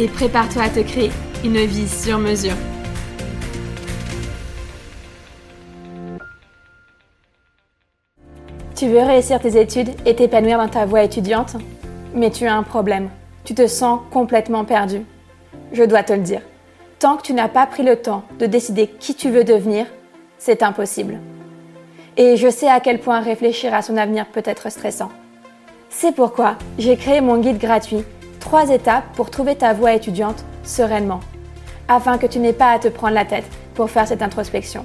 et prépare-toi à te créer une vie sur mesure. Tu veux réussir tes études et t'épanouir dans ta voie étudiante? Mais tu as un problème. Tu te sens complètement perdu. Je dois te le dire. Tant que tu n'as pas pris le temps de décider qui tu veux devenir, c'est impossible. Et je sais à quel point réfléchir à son avenir peut être stressant. C'est pourquoi j'ai créé mon guide gratuit, 3 étapes pour trouver ta voie étudiante sereinement, afin que tu n'aies pas à te prendre la tête pour faire cette introspection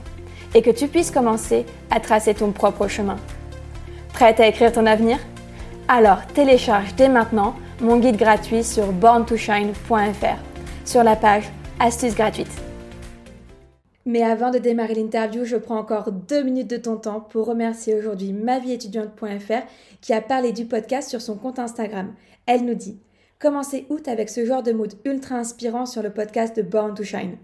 et que tu puisses commencer à tracer ton propre chemin. Prête à écrire ton avenir? Alors télécharge dès maintenant mon guide gratuit sur borntoshine.fr sur la page Astuces gratuites. Mais avant de démarrer l'interview, je prends encore deux minutes de ton temps pour remercier aujourd'hui mavieétudiante.fr qui a parlé du podcast sur son compte Instagram. Elle nous dit Commencez août avec ce genre de mood ultra inspirant sur le podcast de Born to Shine?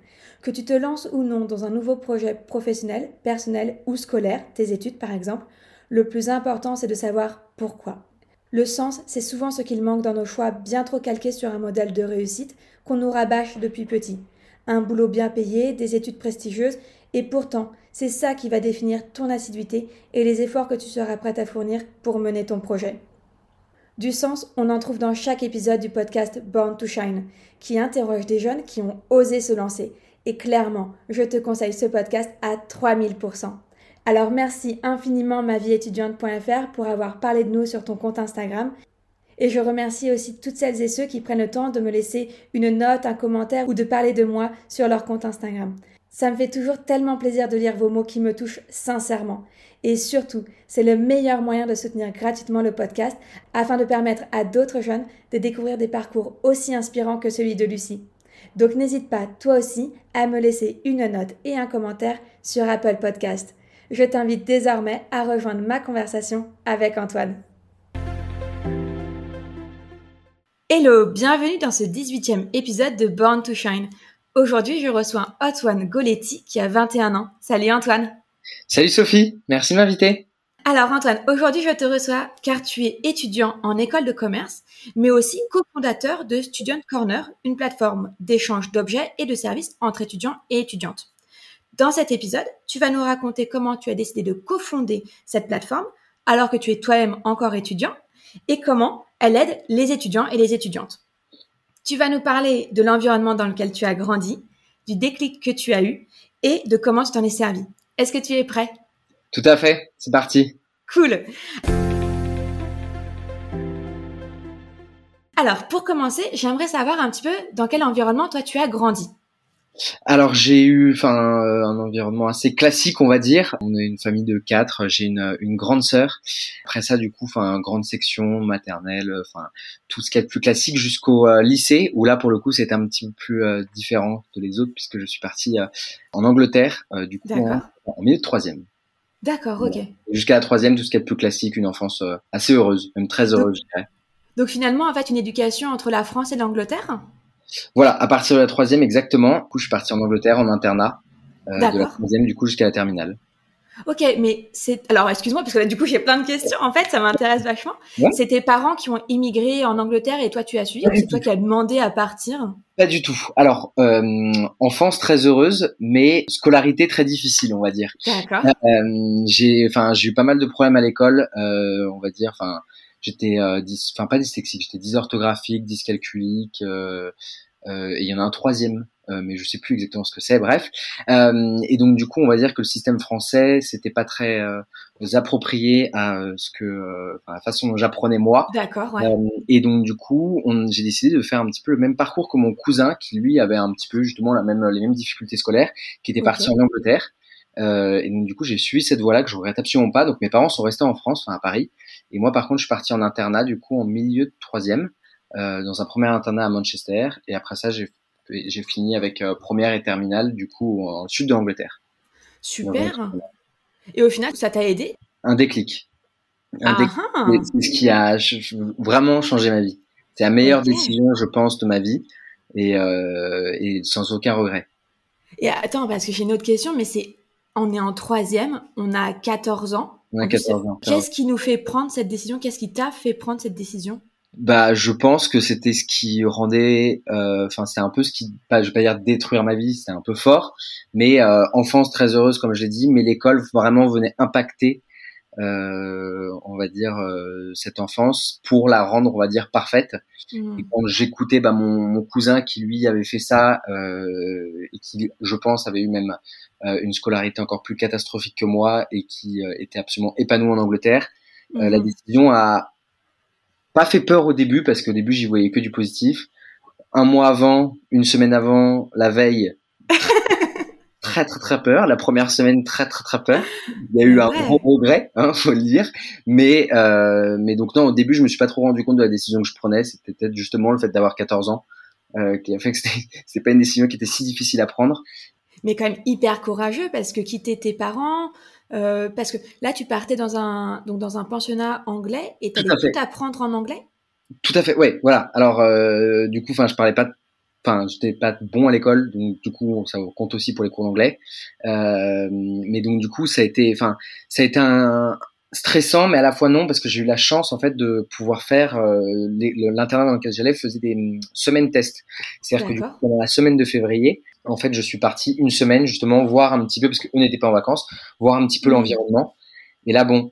Que tu te lances ou non dans un nouveau projet professionnel, personnel ou scolaire, tes études par exemple, le plus important, c'est de savoir pourquoi. Le sens, c'est souvent ce qu'il manque dans nos choix bien trop calqués sur un modèle de réussite qu'on nous rabâche depuis petit. Un boulot bien payé, des études prestigieuses, et pourtant, c'est ça qui va définir ton assiduité et les efforts que tu seras prête à fournir pour mener ton projet. Du sens, on en trouve dans chaque épisode du podcast Born to Shine, qui interroge des jeunes qui ont osé se lancer. Et clairement, je te conseille ce podcast à 3000%. Alors merci infiniment mavieétudiante.fr pour avoir parlé de nous sur ton compte Instagram. Et je remercie aussi toutes celles et ceux qui prennent le temps de me laisser une note, un commentaire ou de parler de moi sur leur compte Instagram. Ça me fait toujours tellement plaisir de lire vos mots qui me touchent sincèrement. Et surtout, c'est le meilleur moyen de soutenir gratuitement le podcast afin de permettre à d'autres jeunes de découvrir des parcours aussi inspirants que celui de Lucie. Donc n'hésite pas, toi aussi, à me laisser une note et un commentaire sur Apple Podcast je t'invite désormais à rejoindre ma conversation avec Antoine. Hello, bienvenue dans ce 18e épisode de Born to Shine. Aujourd'hui, je reçois Antoine Goletti qui a 21 ans. Salut Antoine. Salut Sophie, merci de m'inviter. Alors Antoine, aujourd'hui je te reçois car tu es étudiant en école de commerce, mais aussi cofondateur de Student Corner, une plateforme d'échange d'objets et de services entre étudiants et étudiantes. Dans cet épisode, tu vas nous raconter comment tu as décidé de cofonder cette plateforme alors que tu es toi-même encore étudiant et comment elle aide les étudiants et les étudiantes. Tu vas nous parler de l'environnement dans lequel tu as grandi, du déclic que tu as eu et de comment tu t'en es servi. Est-ce que tu es prêt? Tout à fait, c'est parti. Cool. Alors, pour commencer, j'aimerais savoir un petit peu dans quel environnement toi tu as grandi. Alors j'ai eu enfin euh, un environnement assez classique on va dire. On est une famille de quatre. J'ai une, une grande sœur. Après ça du coup enfin grande section maternelle. Enfin tout ce qui est plus classique jusqu'au euh, lycée où là pour le coup c'était un petit peu plus euh, différent de les autres puisque je suis parti en Angleterre du coup en, milieu de troisième. D'accord ok. Jusqu'à la troisième tout ce qui est plus classique une enfance assez heureuse même très heureuse donc, je dirais. Donc finalement en fait une éducation entre la France et l'Angleterre? Voilà, à partir de la troisième exactement. Du coup, je suis parti en Angleterre en internat. de la troisième du coup jusqu'à la terminale. Ok, mais c'est alors excuse-moi parce que là du coup j'ai plein de questions. En fait, ça m'intéresse vachement. C'est tes parents qui ont immigré en Angleterre et toi tu as suivi. C'est toi qui as demandé à partir? Pas du tout. Alors euh, enfance très heureuse, mais scolarité très difficile, on va dire. D'accord. Euh, j'ai, enfin, j'ai eu pas mal de problèmes à l'école, euh, on va dire. Enfin, j'étais, enfin pas dyslexique, j'étais dysorthographique, dyscalculique. et il y en a un troisième euh, mais je sais plus exactement ce que c'est. Bref, euh, et donc du coup, on va dire que le système français, c'était pas très euh, approprié à ce que, à la façon dont j'apprenais moi. D'accord. Ouais. et donc du coup, j'ai décidé de faire un petit peu le même parcours que mon cousin, qui lui avait un petit peu justement la même, les mêmes difficultés scolaires, qui était parti en Angleterre. Euh, et donc du coup, j'ai suivi cette voie-là que je regrette absolument pas. Donc mes parents sont restés en France, enfin à Paris, et moi par contre, je suis parti en internat du coup en milieu de troisième, euh, dans un premier internat à Manchester, et après ça, j'ai fini avec euh, première et terminale, du coup, en sud de l'Angleterre. Super. Et au final, ça t'a aidé? Un déclic. Un déclic. Ah ah. C'est ce qui a vraiment changé ma vie. C'est la meilleure décision, je pense, de ma vie et, euh, et sans aucun regret. Et attends, parce que j'ai une autre question, mais c'est on est en troisième, on a 14 ans. On a 14 ans. Qu'est-ce qui nous fait prendre cette décision? Qu'est-ce qui t'a fait prendre cette décision? Bah, je pense que c'était ce qui rendait, euh, enfin, c'est un peu ce qui, pas, je vais pas dire détruire ma vie, c'est un peu fort, mais euh, enfance très heureuse comme je l'ai dit, mais l'école vraiment venait impacter, on va dire, euh, cette enfance pour la rendre, on va dire, parfaite. Mmh. Et quand j'écoutais bah, mon, mon, cousin qui lui avait fait ça euh, et qui, je pense, avait eu même une scolarité encore plus catastrophique que moi et qui était absolument épanoui en Angleterre, la mmh. décision a pas fait peur au début parce qu'au début j'y voyais que du positif. Un mois avant, une semaine avant, la veille, très très très peur. La première semaine, très très très peur. Il y a eu un gros regret, hein, faut le dire. Mais euh, mais donc non, au début je me suis pas trop rendu compte de la décision que je prenais. C'était peut-être justement le fait d'avoir 14 ans euh, qui a fait que c'était pas une décision qui était si difficile à prendre. Mais quand même hyper courageux parce que quitter tes parents, euh, parce que là, tu partais dans un, donc dans un pensionnat anglais et tu allais tout, apprendre en anglais? Tout à fait, oui, voilà. Alors, euh, du coup, enfin, je parlais pas, enfin, j'étais pas bon à l'école, donc du coup, ça compte aussi pour les cours d'anglais. Euh, mais donc, du coup, ça a été, enfin, ça a été un, stressant, mais à la fois non, parce que j'ai eu la chance en fait de pouvoir faire euh, l'internat dans lequel j'allais faisait des hum, semaines tests. C'est-à-dire que du coup, pendant la semaine de février, en fait, je suis parti une semaine justement voir un petit peu, parce qu'on n'était pas en vacances, voir un petit peu l'environnement. Et là, bon,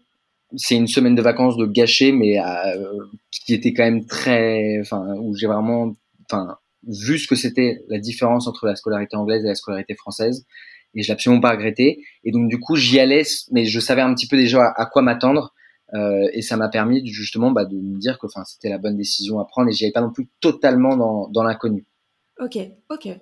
c'est une semaine de vacances de gâcher, mais euh, qui était quand même très, enfin, où j'ai vraiment, enfin, vu ce que c'était la différence entre la scolarité anglaise et la scolarité française, et je l'ai absolument pas regretté. Et donc du coup, j'y allais, mais je savais un petit peu déjà à, quoi m'attendre. Euh, et ça m'a permis justement bah, de me dire que enfin c'était la bonne décision à prendre et j'y avais pas non plus totalement dans, dans l'inconnu. Ok, ok.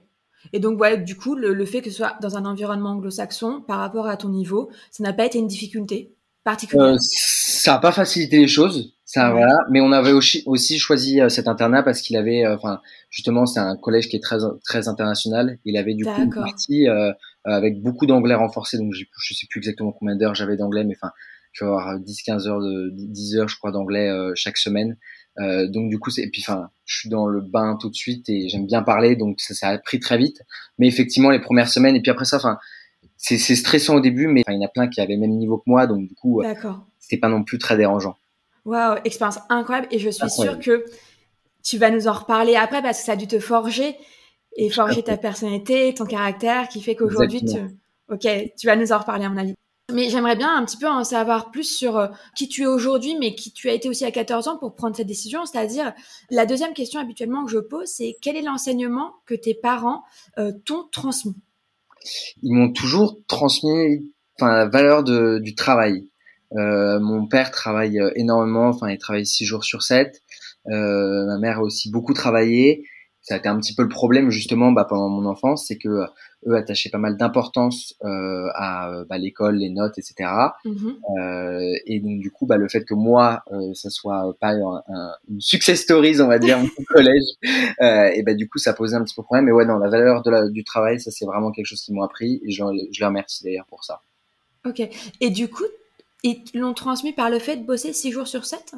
Et donc, ouais, du coup, le, fait que ce soit dans un environnement anglo-saxon, par rapport à ton niveau, ça n'a pas été une difficulté particulière? Euh, Ça n'a pas facilité les choses, ça, voilà. Mais on avait aussi, aussi choisi euh, cet internat parce qu'il avait, euh, enfin, justement, c'est un collège qui est très, très international. Il avait du coup une partie euh, avec beaucoup d'anglais renforcé. Donc, je sais plus exactement combien d'heures j'avais d'anglais, mais enfin, je vais avoir 10-15 heures de 10 heures, je crois, d'anglais chaque semaine. Donc du coup, c'est et puis enfin, je suis dans le bain tout de suite et j'aime bien parler, donc ça, ça a pris très vite. Mais effectivement, les premières semaines et puis après ça, enfin, c'est, c'est stressant au début, mais il y en a plein qui avaient le même niveau que moi, donc du coup, c'était pas non plus très dérangeant. Waouh, expérience incroyable et je suis sûre que tu vas nous en reparler après parce que ça a dû te forger et forger ta personnalité, ton caractère, qui fait qu'aujourd'hui, tu... ok, tu vas nous en reparler à mon avis. Mais j'aimerais bien un petit peu en savoir plus sur euh, qui tu es aujourd'hui, mais qui tu as été aussi à 14 ans pour prendre cette décision. C'est-à-dire, la deuxième question habituellement que je pose, c'est quel est l'enseignement que tes parents euh, t'ont transmis? Ils m'ont toujours transmis la valeur de, du travail. Euh, mon père travaille euh, énormément, enfin il travaille six jours sur 7. ma mère a aussi beaucoup travaillé ça a été un petit peu le problème justement bah, pendant mon enfance, c'est que eux attachaient pas mal d'importance euh, à bah, l'école, les notes, etc. Mm-hmm. euh, et donc du coup, bah, le fait que moi, euh, ça soit pas un, une success stories, on va dire, mon collège, euh, et bah du coup, ça posait un petit peu problème. Mais ouais, non, la valeur de la, du travail, ça c'est vraiment quelque chose qui m'ont appris, et je, je les remercie d'ailleurs pour ça. Ok. Et du coup, ils l'ont transmis par le fait de bosser 6 jours sur 7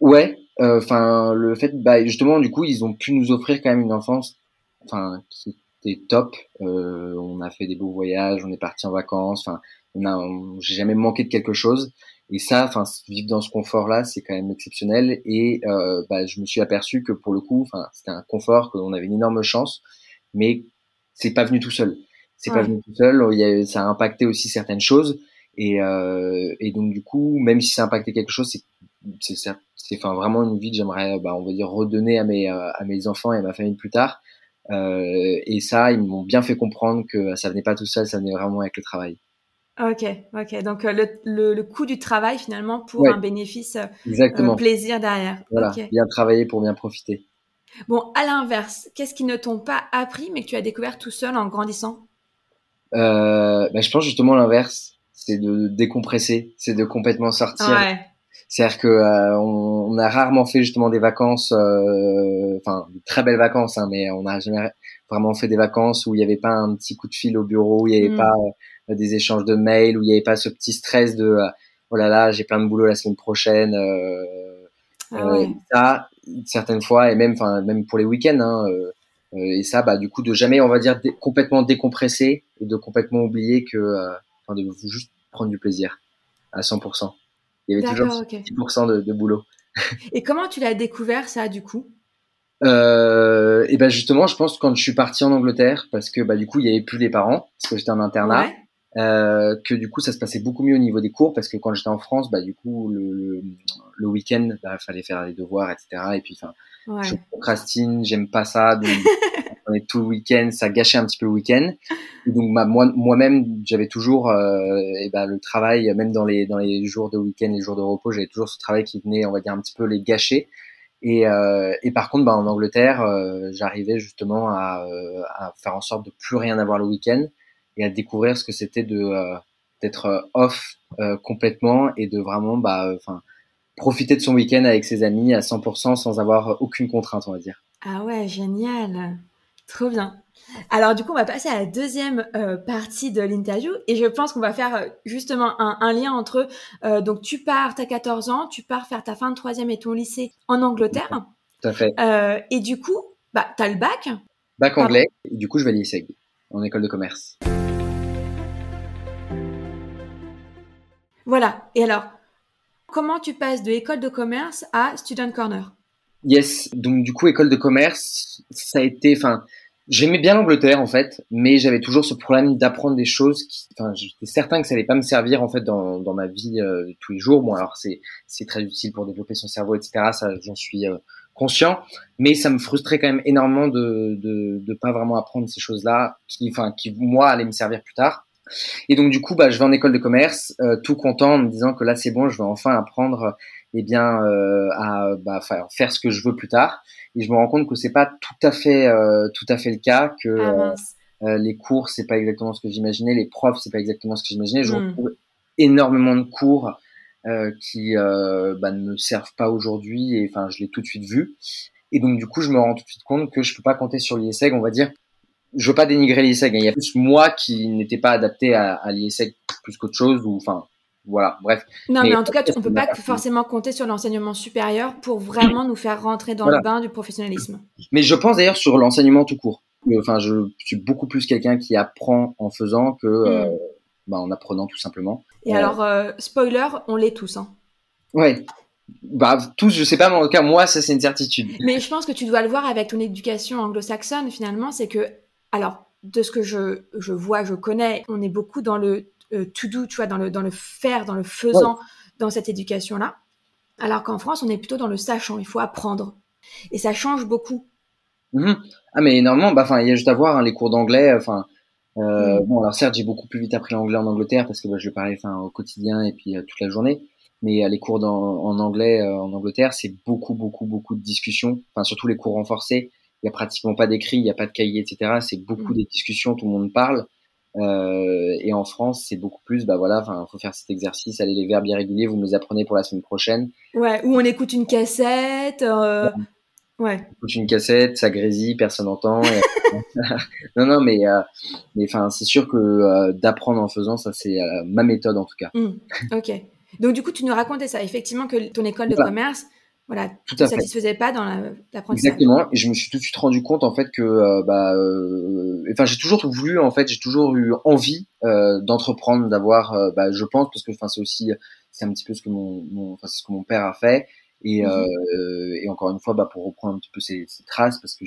Ouais, enfin le fait, bah justement, du coup, ils ont pu nous offrir quand même une enfance, enfin qui c'était top. Euh, on a fait des beaux voyages, on est parti en vacances. Enfin, on a, j'ai jamais manqué de quelque chose. Et ça, enfin, vivre dans ce confort-là, c'est quand même exceptionnel. Et euh, bah, je me suis aperçu que pour le coup, enfin, c'était un confort, qu'on avait une énorme chance, mais c'est pas venu tout seul. C'est pas venu tout seul. Il y a, ça a impacté aussi certaines choses. Et, euh, et donc du coup, même si ça a impacté quelque chose, c'est enfin vraiment une vie que j'aimerais, bah, on va dire, redonner à mes à mes enfants et à ma famille plus tard. Euh, et ça, ils m'ont bien fait comprendre que ça venait pas tout seul, ça venait vraiment avec le travail. Ok, ok. Donc euh, le, le, coût du travail finalement pour un bénéfice, euh, Exactement. plaisir derrière. Voilà, bien travailler pour bien profiter. Bon, à l'inverse, qu'est-ce qui ne t'ont pas appris mais que tu as découvert tout seul en grandissant? Euh, bah, Je pense justement l'inverse, c'est de décompresser, c'est de complètement sortir. Ouais. C'est-à-dire que euh, on, on, a rarement fait justement des vacances, euh, enfin de très belles vacances, hein, mais on n'a jamais vraiment fait des vacances où il n'y avait pas un petit coup de fil au bureau, où il n'y avait mm. pas euh, des échanges de mails, où il n'y avait pas ce petit stress de oh là là j'ai plein de boulot la semaine prochaine. Ah ouais. Ça, certaines fois et même, enfin même pour les week-ends. Hein, et ça, bah du coup de jamais, on va dire complètement décompresser et de complètement oublier que, enfin de juste prendre du plaisir à 100%. Il y avait toujours 10% de, de, boulot. Et comment tu l'as découvert ça du coup? Euh, Et ben justement, je pense quand je suis parti en Angleterre, parce que bah du coup il y avait plus les parents, parce que j'étais en internat, euh, que du coup ça se passait beaucoup mieux au niveau des cours, parce que quand j'étais en France, bah du coup le, le, week-end, bah, fallait faire les devoirs, etc. Et puis enfin, je procrastine, j'aime pas ça, donc on est tout le week-end, ça gâchait un petit peu le week-end. donc moi, moi-même, j'avais toujours euh, et ben, le travail, même dans les dans les jours de week-end, les jours de repos, j'avais toujours ce travail qui venait, on va dire, un petit peu les gâcher. Et, euh, et par contre, bah, en Angleterre, euh, j'arrivais justement à, euh, à, faire en sorte de plus rien avoir le week-end et à découvrir ce que c'était de euh, d'être off complètement et de vraiment, bah, enfin, profiter de son week-end avec ses amis à 100% sans avoir aucune contrainte, on va dire. Ah ouais, génial. Trop bien. Alors du coup, on va passer à la deuxième euh, partie de l'interview et je pense qu'on va faire euh, justement un, lien entre euh, donc tu pars, tu as 14 ans, tu pars faire ta fin de troisième et ton lycée en Angleterre. Tout à fait. et du coup, bah, tu as le bac. Bac anglais, et du coup je vais à l'ISEG, en école de commerce. Voilà, et alors, comment tu passes de école de commerce à Student Corner? Yes, donc du coup école de commerce, ça a été, enfin, j'aimais bien l'Angleterre en fait, mais j'avais toujours ce problème d'apprendre des choses enfin, j'étais certain que ça allait pas me servir en fait dans, dans ma vie euh, tous les jours. Bon, alors c'est c'est très utile pour développer son cerveau, etc. Ça, j'en suis euh, conscient, mais ça me frustrait quand même énormément de de de pas vraiment apprendre ces choses-là, qui, enfin, qui moi allaient me servir plus tard. Et donc du coup, bah, je vais en école de commerce, euh, tout content en me disant que là c'est bon, je vais enfin apprendre eh bien euh, à bah, faire ce que je veux plus tard. Et je me rends compte que c'est pas tout à fait euh, tout à fait le cas, que ah, euh, les cours c'est pas exactement ce que j'imaginais, les profs c'est pas exactement ce que j'imaginais. Je hmm. retrouve énormément de cours qui bah, ne me servent pas aujourd'hui et enfin je l'ai tout de suite vu. Et donc du coup je me rends tout de suite compte que je peux pas compter sur l'ISEG, on va dire. Je veux pas dénigrer l'ISEG, hein. il y a plus moi qui n'étais pas adapté à, à l'ISEG plus qu'autre chose ou enfin voilà, bref. Non, mais, en tout cas, on ne peut pas forcément compter sur l'enseignement supérieur pour vraiment nous faire rentrer dans le bain du professionnalisme. Mais je pense d'ailleurs sur l'enseignement tout court. Enfin, je suis beaucoup plus quelqu'un qui apprend en faisant que euh, hmm. bah, en apprenant tout simplement. Et alors, euh, spoiler, on l'est tous. Hein. Ouais. Bah, tous, je sais pas, mais en tout cas, moi, ça, c'est une certitude. Mais je pense que tu dois le voir avec ton éducation anglo-saxonne, finalement, c'est que, alors, de ce que je, je vois, je connais, on est beaucoup dans le euh, to do, tu vois, dans le, dans le faire, dans le faisant, dans cette éducation-là. Alors qu'en France, on est plutôt dans le sachant, il faut apprendre. Et ça change beaucoup. Mhm. Ah, mais énormément. Bah, il y a juste à voir hein, les cours d'anglais. Enfin, euh, mm. bon, alors certes, j'ai beaucoup plus vite appris l'anglais en Angleterre parce que bah, je le parlais au quotidien et puis euh, toute la journée. Mais les cours en anglais en Angleterre, c'est beaucoup, beaucoup, beaucoup de discussions. Enfin, surtout les cours renforcés. Il y a pratiquement pas d'écrit, il n'y a pas de cahier, etc. C'est beaucoup mm. de discussions, tout le monde parle. Euh, et en France, c'est beaucoup plus, bah voilà, enfin, faut faire cet exercice, allez les verbes irréguliers, vous me les apprenez pour la semaine prochaine. Ouais, ou on écoute une cassette. Euh... Ouais. On écoute une cassette, ça grésille, personne n'entend. non, non, mais, euh, mais enfin, c'est sûr que d'apprendre en faisant, ça, c'est ma méthode en tout cas. Mmh, ok. Donc du coup, tu nous racontais ça, effectivement, que ton école de commerce, voilà, tout ne satisfaisait pas dans l'apprentissage. Exactement. Et je me suis tout de suite rendu compte en fait que, euh, bah, euh, enfin, j'ai toujours voulu, en fait, j'ai toujours eu envie euh, d'entreprendre, d'avoir, bah, je pense, parce que, enfin, c'est aussi, c'est un petit peu ce que mon, enfin, c'est ce que mon père a fait. Et, mmh et encore une fois, bah, pour reprendre un petit peu ses, ses traces, parce que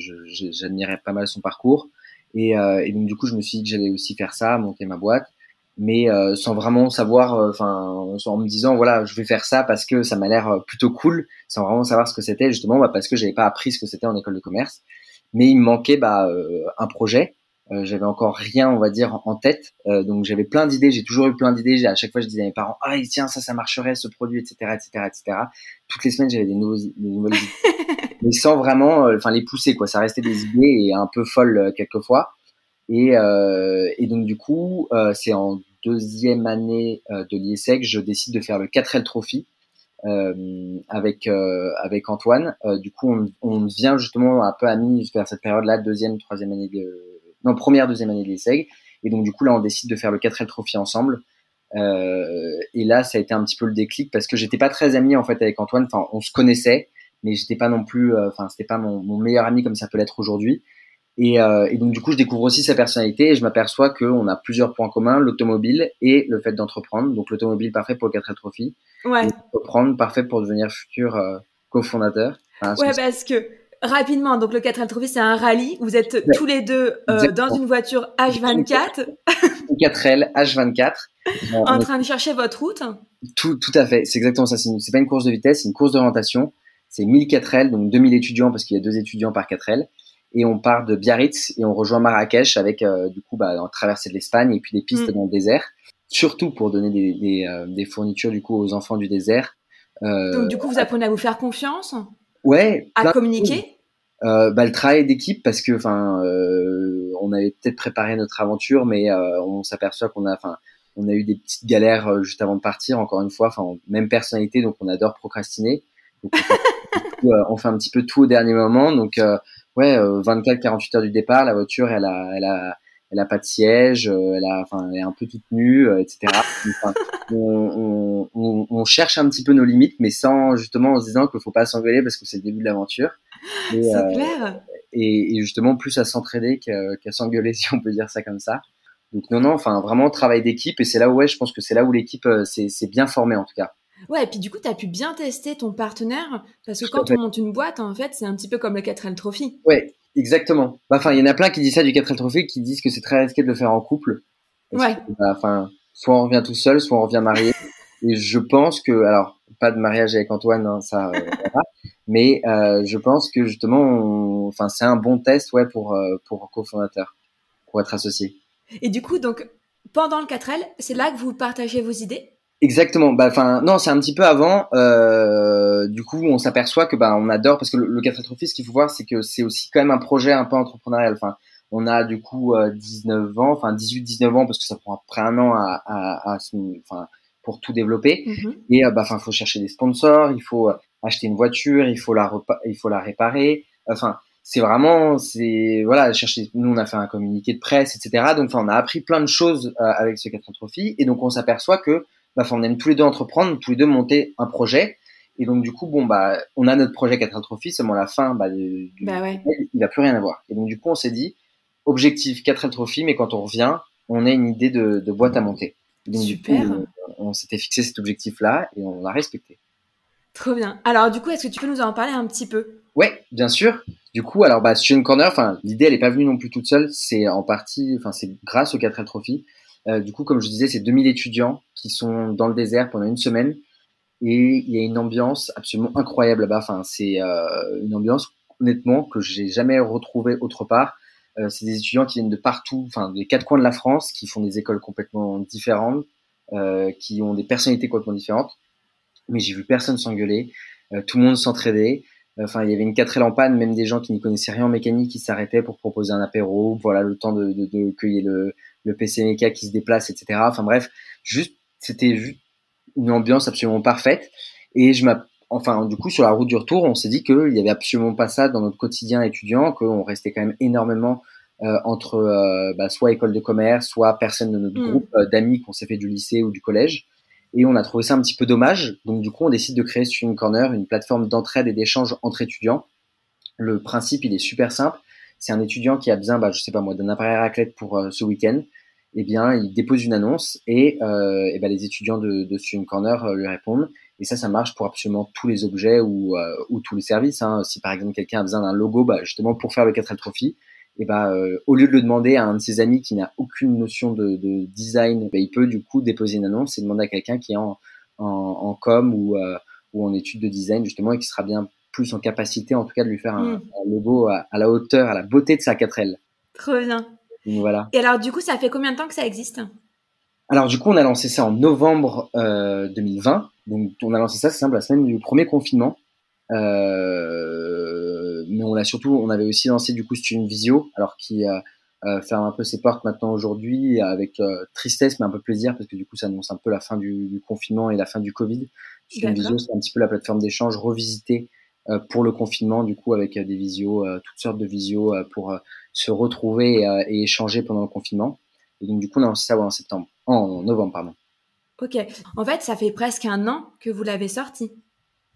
j'admirais pas mal son parcours. Et, et donc, du coup, je me suis dit que j'allais aussi faire ça, monter ma boîte mais euh, sans vraiment savoir, euh, enfin, en me disant voilà, je vais faire ça parce que ça m'a l'air euh, plutôt cool, sans vraiment savoir ce que c'était justement, bah, parce que j'avais pas appris ce que c'était en école de commerce. Mais il me manquait bah, un projet. j'avais encore rien, on va dire, en tête. donc j'avais plein d'idées. J'ai toujours eu plein d'idées. À chaque fois, je disais à mes parents ah tiens ça, ça marcherait ce produit, etc., etc., etc. Toutes les semaines, j'avais des, nouveaux, des nouvelles idées, mais sans vraiment, enfin, les pousser quoi. Ça restait des idées et un peu folles quelquefois. Et, et donc du coup, c'est en deuxième année euh, de l'IESEC, je décide de faire le 4L Trophy euh, avec euh, avec Antoine. du coup, on, on devient justement un peu amis vers cette période-là, deuxième, troisième année de non première, deuxième année de l'IESEG. Et donc du coup là, on décide de faire le 4L Trophy ensemble. Euh, et là, ça a été un petit peu le déclic parce que j'étais pas très ami en fait avec Antoine. Enfin, on se connaissait, mais j'étais pas non plus. Enfin, c'était pas mon, mon, meilleur ami comme ça peut l'être aujourd'hui. Et, euh, et, donc du coup, je découvre aussi sa personnalité et je m'aperçois qu'on a plusieurs points communs l'automobile et le fait d'entreprendre. Donc l'automobile parfait pour le 4L Trophy. Ouais. Entreprendre parfait pour devenir futur euh, cofondateur. ouais, parce que rapidement, donc le 4L Trophy, c'est un rallye. Vous êtes tous les deux euh, dans une voiture H24. 4L H24. en train de chercher votre route. Tout, tout à fait. C'est exactement ça. C'est pas une course de vitesse, c'est une course d'orientation. C'est 1000 4L, donc 2000 étudiants parce qu'il y a deux étudiants par 4L et on part de Biarritz et on rejoint Marrakech avec euh, du coup bah, en traversée de l'Espagne et puis des pistes mm. dans le désert, surtout pour donner des, des, euh, des, fournitures du coup aux enfants du désert. Euh, Donc du coup vous apprenez à vous faire confiance, ouais, à communiquer. Bah, le travail d'équipe parce que enfin on avait peut-être préparé notre aventure mais on s'aperçoit qu'on a enfin on a eu des petites galères juste avant de partir encore une fois enfin même personnalité donc on adore procrastiner donc, on, on fait un petit peu tout au dernier moment donc ouais, 24-48 euh, heures du départ, la voiture, elle a, elle a, elle a pas de siège, euh, elle a, enfin, elle est un peu toute nue, euh, etc. Enfin, on, on, on, cherche un petit peu nos limites, mais sans justement en se disant qu'il faut pas s'engueuler parce que c'est le début de l'aventure. C'est clair. Et, et, justement plus à s'entraider qu'à s'engueuler, si on peut dire ça comme ça. Donc non, non, enfin vraiment travail d'équipe et c'est là où ouais, je pense que c'est là où l'équipe s'est bien formée en tout cas. Ouais, et puis du coup, tu as pu bien tester ton partenaire, parce que quand on monte une boîte, en fait, c'est un petit peu comme le 4L Trophy. Ouais, exactement. Bah, enfin, il y en a plein qui disent ça du 4L Trophy, qui disent que c'est très risqué de le faire en couple. Ouais. Bah, enfin, soit on revient tout seul, soit on revient marié. et je pense que, alors, pas de mariage avec Antoine, hein, ça, euh, mais euh, je pense que justement, enfin, c'est un bon test, ouais, pour euh, pour cofondateur, pour être associé. Et du coup, donc, pendant le 4L, c'est là que vous partagez vos idées? Exactement. Bah, enfin, non, c'est un petit peu avant. Euh, du coup, on s'aperçoit que bah, on adore parce que le, le 4 ce qu'il faut voir, c'est que c'est aussi quand même un projet un peu entrepreneurial. Enfin, on a du coup 19 euh, ans, enfin 18-19 ans parce que ça prend après un an à, à, à enfin, pour tout développer. Mm-hmm. Et euh, bah, enfin, faut chercher des sponsors, il faut euh, acheter une voiture, il faut la il faut la réparer. Enfin, c'est vraiment, c'est voilà, chercher. Nous, on a fait un communiqué de presse, etc. Donc, enfin, on a appris plein de choses avec ce 4 Trophy, et donc on s'aperçoit que bah, on aime tous les deux entreprendre, tous les deux monter un projet. Et donc du coup, bon bah, on a notre projet 4 Trophy, seulement la fin, bah, du, bah ouais. il va plus rien avoir. Et donc du coup, on s'est dit, objectif 4 Trophy, mais quand on revient, on a une idée de, de boîte à monter. donc Super. du coup, on, s'était fixé cet objectif-là et on l'a respecté. Trop bien. Alors du coup, est-ce que tu peux nous en parler un petit peu? Ouais, bien sûr. Du coup, alors bah, Student Corner, enfin, l'idée elle est pas venue non plus toute seule. C'est en partie, enfin, c'est grâce au 4L Trophy. Euh, du coup, comme je disais, c'est 2000 étudiants qui sont dans le désert pendant une semaine et il y a une ambiance absolument incroyable là-bas. Enfin, c'est euh, une ambiance honnêtement que j'ai jamais retrouvée autre part. Euh, c'est des étudiants qui viennent de partout, enfin des quatre coins de la France, qui font des écoles complètement différentes, qui ont des personnalités complètement différentes. Mais j'ai vu personne s'engueuler, tout le monde s'entraidait. Enfin, il y avait une 4 en panne, même des gens qui n'y connaissaient rien en mécanique qui s'arrêtaient pour proposer un apéro, voilà, le temps de cueillir le, le PC méca qui se déplace, etc. Enfin bref, juste, c'était juste une ambiance absolument parfaite. Et je enfin, du coup, sur la route du retour, on s'est dit qu'il y avait absolument pas ça dans notre quotidien étudiant, qu'on restait quand même énormément euh, entre euh, bah, soit école de commerce, soit personne de notre mm. groupe euh, d'amis qu'on s'est fait du lycée ou du collège. Et on a trouvé ça un petit peu dommage. Donc du coup, on décide de créer Student Corner, une plateforme d'entraide et d'échange entre étudiants. Le principe, il est super simple. C'est un étudiant qui a besoin, bah, je sais pas moi, d'un appareil raclette pour euh, ce week-end. Eh bien, il dépose une annonce et, euh, et ben, les étudiants de, de Student Corner euh, lui répondent. Et ça, ça marche pour absolument tous les objets ou, euh, ou tous les services. Hein. Si par exemple quelqu'un a besoin d'un logo, bah, justement pour faire le 4L Trophy, et bah, euh, au lieu de le demander à un de ses amis qui n'a aucune notion de, de design, bah, il peut du coup déposer une annonce et demander à quelqu'un qui est en, en, en com ou, ou en études de design justement et qui sera bien plus en capacité en tout cas de lui faire un, Mm. un logo à, à la hauteur, à la beauté de sa 4L. Trop bien. Donc voilà. Et alors, du coup, ça fait combien de temps que ça existe? Alors du coup, on a lancé ça en novembre euh, 2020. Donc on a lancé ça, c'est simple, la semaine du premier confinement. Euh, mais on a surtout, on avait aussi lancé du coup Student Visio, alors qui euh, euh, ferme un peu ses portes maintenant aujourd'hui avec euh, tristesse mais un peu plaisir parce que du coup ça annonce un peu la fin du, du confinement et la fin du Covid. D'accord. Visio, c'est un petit peu la plateforme d'échange revisitée euh, pour le confinement, du coup avec euh, des visios, euh, toutes sortes de visios euh, pour euh, se retrouver et, euh, et échanger pendant le confinement. Et donc du coup on a lancé ça ouais, en septembre, en novembre pardon. Ok. En fait, ça fait presque un an que vous l'avez sorti.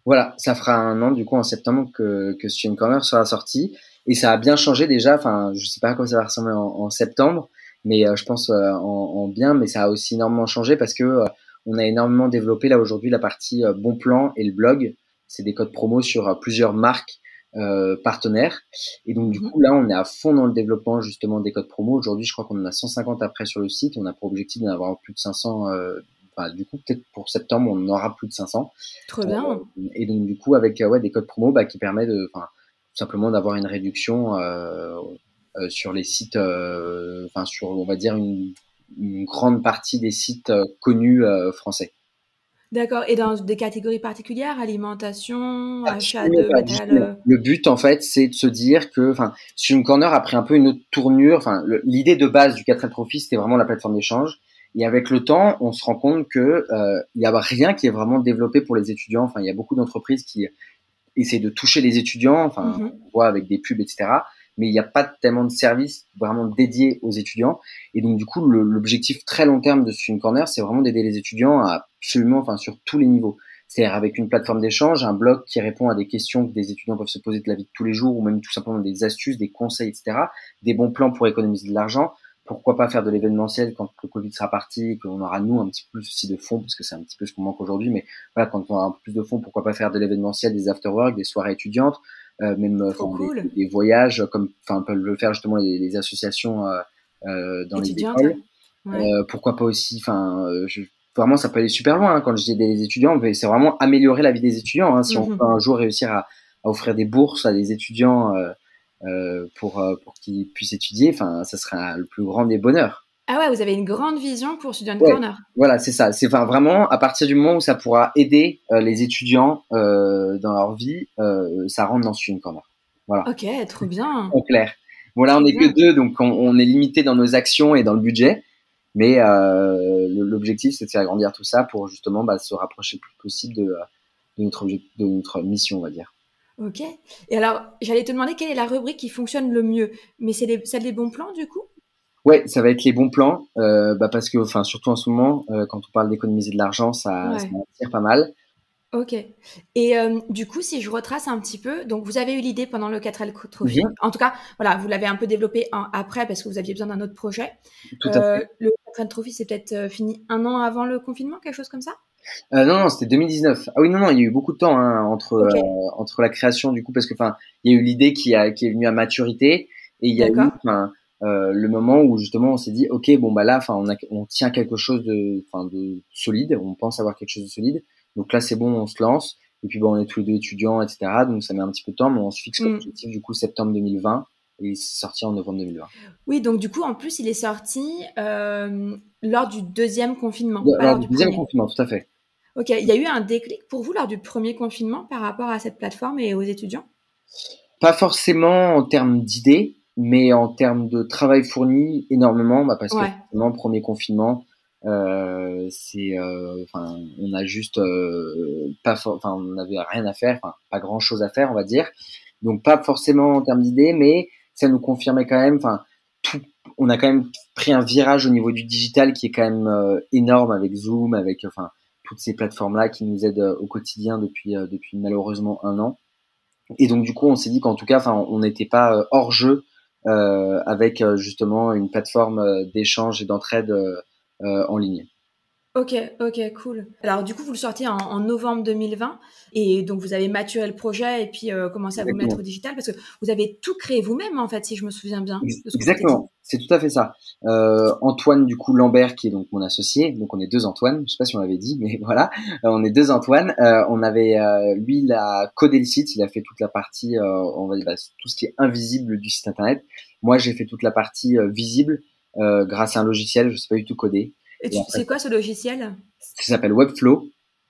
Voilà, ça fera un an du coup en septembre que, que Student Corner sera sorti et ça a bien changé déjà. Enfin, je sais pas à quoi ça va ressembler en, en septembre, mais euh, je pense euh, en, en bien. Mais ça a aussi énormément changé parce que euh, on a énormément développé là aujourd'hui la partie euh, bon plan et le blog. C'est des codes promo sur euh, plusieurs marques euh, partenaires et donc du Mhm. coup là on est à fond dans le développement justement des codes promo. Aujourd'hui, je crois qu'on en a 150 après sur le site. On a pour objectif d'en avoir plus de 500. euh, Enfin, du coup, peut-être pour septembre, on en aura plus de 500. Trop bien. Euh, et donc du coup avec ouais, des codes promo bah, qui permettent de, tout simplement d'avoir une réduction sur les sites, enfin sur on va dire une, une grande partie des sites connus français. D'accord. Et dans des catégories particulières, alimentation, achat Absolument de matériel. euh, Le but en fait c'est de se dire que, enfin, Student Corner a pris un peu une autre tournure. Enfin, l'idée de base du 4L Trophy c'était vraiment la plateforme d'échange. Et avec le temps, on se rend compte que euh, il y a rien qui est vraiment développé pour les étudiants. Enfin, il y a beaucoup d'entreprises qui essaient de toucher les étudiants. Enfin, Mhm. on voit avec des pubs, etc. Mais il n'y a pas tellement de services vraiment dédiés aux étudiants. Et donc, du coup, l'objectif très long terme de Student Corner, c'est vraiment d'aider les étudiants à absolument, enfin, sur tous les niveaux. C'est-à-dire avec une plateforme d'échange, un blog qui répond à des questions que des étudiants peuvent se poser de la vie de tous les jours, ou même tout simplement des astuces, des conseils, etc. Des bons plans pour économiser de l'argent. Pourquoi pas faire de l'événementiel quand le Covid sera parti, et qu'on aura nous un petit peu plus aussi de fonds, parce que c'est un petit peu ce qu'on manque aujourd'hui. Mais voilà, quand on aura un peu plus de fonds, pourquoi pas faire de l'événementiel, des afterwork, des soirées étudiantes, euh, même euh, cool. des, des voyages, comme enfin peuvent le faire justement les, les associations euh, euh, dans étudiante. les écoles. Ouais. Euh, pourquoi pas aussi, enfin, euh, je- vraiment, ça peut aller super loin. hein, quand je dis les étudiants, c'est vraiment améliorer la vie des étudiants. hein. si on Mhm. peut un jour réussir à, à offrir des bourses à des étudiants euh, euh, pour euh, pour qu'ils puissent étudier, enfin, ça sera le plus grand des bonheurs. Ah ouais, vous avez une grande vision pour Student Ouais. Corner. Voilà, c'est ça. C'est enfin, vraiment à partir du moment où ça pourra aider euh, les étudiants euh, dans leur vie, euh, ça rentre dans Student Corner. Ok, trop bien. En clair. Bon là, on n'est que deux, donc on, on est limité dans nos actions et dans le budget. Mais euh, l'objectif, c'est de faire grandir tout ça pour justement bah, se rapprocher le plus possible de, de, notre de notre mission, on va dire. Ok. Et alors, j'allais te demander quelle est la rubrique qui fonctionne le mieux. Mais c'est celle des bons plans, du coup? Ouais, ça va être les bons plans, euh, bah parce que, enfin, surtout en ce moment, euh, quand on parle d'économiser de l'argent, ça, Ouais. ça attire pas mal. Ok. Et euh, du coup, si je retrace un petit peu, donc vous avez eu l'idée pendant le 4L Trophy. En tout cas, voilà, vous l'avez un peu développé en- après parce que vous aviez besoin d'un autre projet. Tout à Euh, fait. le 4L Trophy, c'est peut-être euh, fini un an avant le confinement, quelque chose comme ça? Euh, non, non, c'était 2019. Ah oui, non, non, il y a eu beaucoup de temps hein, entre Ok. euh, entre la création du coup, parce que, enfin, il y a eu l'idée qui a qui est venue à maturité et il y a eu, euh, le moment où justement on s'est dit, ok, bon bah là, enfin, on a on tient quelque chose de, enfin, de solide, on pense avoir quelque chose de solide. Donc là, c'est bon, on se lance. Et puis bon, on est tous les deux étudiants, etc. Donc ça met un petit peu de temps, mais on se fixe comme Mm. objectif du coup septembre 2020 et c'est sorti en novembre 2020. Oui, donc du coup, en plus, il est sorti euh, lors du deuxième confinement, De- lors du du deuxième premier. confinement, tout à fait. Ok, il y a eu un déclic pour vous lors du premier confinement par rapport à cette plateforme et aux étudiants? Pas forcément en termes d'idées, mais en termes de travail fourni, énormément, bah, parce Ouais. que forcément, premier confinement, euh, c'est, euh, enfin, on a juste euh, pas, enfin, on n'avait rien à faire, pas grand chose à faire, on va dire. Donc pas forcément en termes d'idées, mais ça nous confirmait quand même, enfin, tout, on a quand même pris un virage au niveau du digital qui est quand même euh, énorme avec Zoom, avec, enfin, toutes ces plateformes-là qui nous aident au quotidien depuis, depuis malheureusement un an. Et donc du coup, on s'est dit qu'en tout cas, enfin, on n'était pas hors jeu avec justement une plateforme d'échange et d'entraide en ligne. Ok, ok, cool. Alors du coup, vous le sortez en, novembre 2020 et donc vous avez maturé le projet et puis euh, commencé à vous mettre au digital parce que vous avez tout créé vous-même en fait, si je me souviens bien. Exactement, c'est tout à fait ça. Euh, Antoine du coup Lambert qui est donc mon associé, donc on est deux Antoine. Je sais pas si on l'avait dit, mais voilà, euh, on est deux Antoine. Euh, on avait lui il a codé le site, il a fait toute la partie, on va dire bah, tout ce qui est invisible du site internet. Moi j'ai fait toute la partie visible grâce à un logiciel, je sais pas du tout coder. Et, c'est quoi ce logiciel? Ça s'appelle Webflow.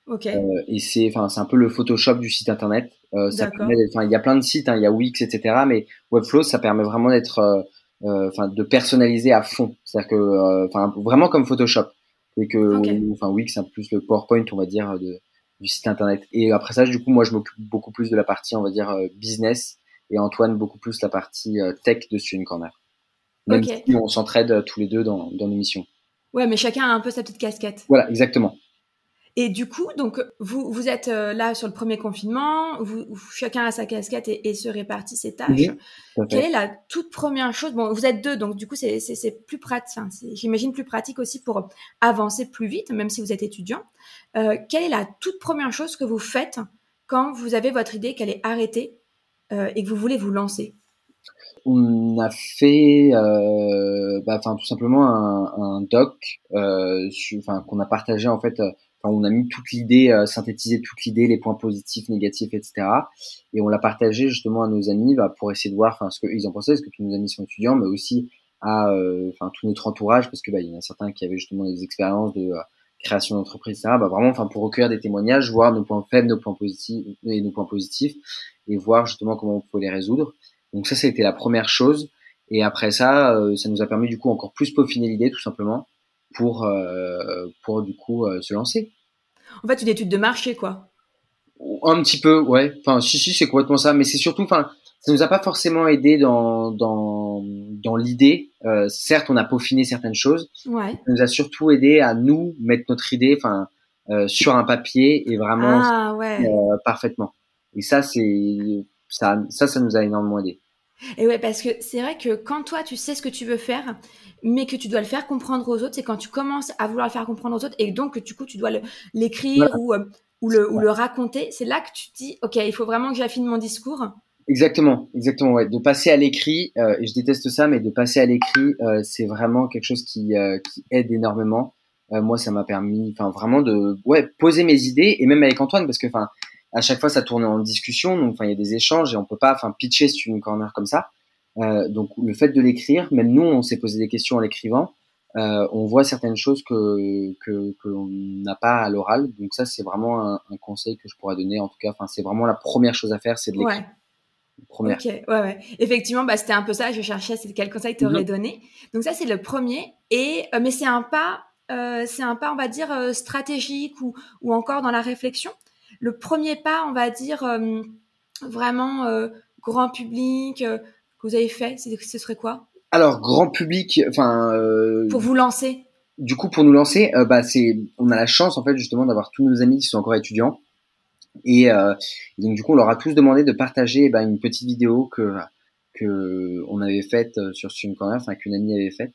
Ok. Euh, et c'est, enfin, c'est un peu le Photoshop du site internet. Euh, ça enfin, il y a plein de sites, hein, il y a Wix, etc. Mais Webflow, ça permet vraiment d'être, euh, euh, enfin, de personnaliser à fond. C'est-à-dire que, enfin, vraiment comme Photoshop. Et que, enfin, Wix, c'est plus le PowerPoint, on va dire, de, du site internet. Et après ça, du coup, moi, je m'occupe beaucoup plus de la partie, on va dire, business, et Antoine beaucoup plus la partie tech de Student Corner. Même si on s'entraide tous les deux dans, dans l'émission. Ouais, mais chacun a un peu sa petite casquette. Voilà, exactement. Et du coup, donc vous vous êtes euh, là sur le premier confinement, vous, chacun a sa casquette et, se répartit ses tâches. Quelle est la toute première chose? Bon, vous êtes deux, donc du coup c'est c'est plus pratique. J'imagine plus pratique aussi pour avancer plus vite, même si vous êtes étudiant. Euh, quelle est la toute première chose que vous faites quand vous avez votre idée qu'elle est arrêtée euh, et que vous voulez vous lancer? On a fait, euh, bah, tout simplement un, doc, euh, qu'on a partagé en fait. Euh, on a mis toute l'idée, euh, synthétisé toute l'idée, les points positifs, négatifs, etc. Et on l'a partagé justement à nos amis bah, pour essayer de voir, enfin ce qu'ils en pensaient, parce que tous nos amis sont étudiants, mais aussi à, enfin tout notre entourage, parce que bah, il y en a certains qui avaient justement des expériences de création d'entreprise, etc. Bah, vraiment, enfin pour recueillir des témoignages, voir nos points faibles, nos points positifs et nos points positifs, et voir justement comment on pouvait les résoudre. Donc ça, c'était la première chose. Et après ça, euh, ça nous a permis du coup encore plus peaufiner l'idée, tout simplement, pour euh, pour du coup euh, se lancer. En fait, une étude de marché, quoi. Un petit peu, ouais. Enfin, si, si, c'est complètement ça. Mais c'est surtout, enfin, ça nous a pas forcément aidé dans dans dans l'idée. Euh, certes, on a peaufiné certaines choses. Ouais. Ça nous a surtout aidé à nous mettre notre idée, enfin, euh, sur un papier et vraiment ah, ouais. parfaitement. Et ça, c'est ça, ça, ça nous a énormément aidé. Et ouais, parce que c'est vrai que quand toi, tu sais ce que tu veux faire, mais que tu dois le faire comprendre aux autres, c'est quand tu commences à vouloir le faire comprendre aux autres et donc que du coup, tu dois l'écrire ou, euh, ou, le, ou le raconter, c'est là que tu te dis, OK, il faut vraiment que j'affine mon discours. Exactement, exactement, ouais. De passer à l'écrit, euh, et je déteste ça, mais de passer à l'écrit, euh, c'est vraiment quelque chose qui, qui aide énormément. moi, ça m'a permis, enfin, vraiment de, ouais, poser mes idées, et même avec Antoine, parce que, enfin, à chaque fois ça tourne en discussion, donc enfin il y a des échanges et on peut pas enfin pitcher sur une corner comme ça. Euh, donc le fait de l'écrire, même nous on s'est posé des questions en l'écrivant, euh, on voit certaines choses que que qu'on n'a pas à l'oral. Donc ça c'est vraiment un, un, conseil que je pourrais donner. En tout cas, enfin c'est vraiment la première chose à faire, c'est de l'écrire. Ouais. Première. Ok, ouais, ouais. Effectivement, bah, c'était un peu ça. Je cherchais, c'est quel conseil tu aurais mhm. donné. Donc ça, c'est le premier. Et euh, mais c'est un pas, euh, c'est un pas, on va dire euh, stratégique ou ou encore dans la réflexion le premier pas, on va dire, euh, vraiment euh, grand public euh, que vous avez fait, ce serait quoi? Alors, grand public, enfin... pour vous lancer Du coup, pour nous lancer, bah, c'est, on a la chance, en fait, justement, d'avoir tous nos amis qui sont encore étudiants. Et, donc, du coup, on leur a tous demandé de partager bah, une petite vidéo que, que on avait faite sur Student Corner, enfin, qu'une amie avait faite.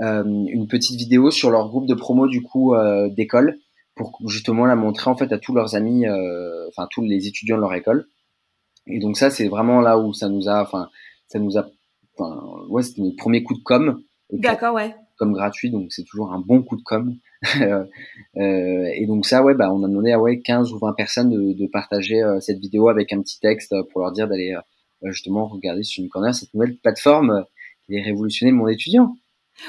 une petite vidéo sur leur groupe de promo, du coup, d'école pour justement la montrer en fait à tous leurs amis, euh, enfin tous les étudiants de leur école. Et donc ça, c'est vraiment là où ça nous a, enfin, ça nous a, enfin, ouais, c'était notre premier coup de com. D'accord, ouais. Comme gratuit, donc c'est toujours un bon coup de com. euh, et donc ça, ouais, bah, on a demandé à ouais 15 ou 20 personnes de, de partager euh, cette vidéo avec un petit texte pour leur dire d'aller euh, justement regarder sur une corner cette nouvelle plateforme qui est révolutionné le monde étudiant.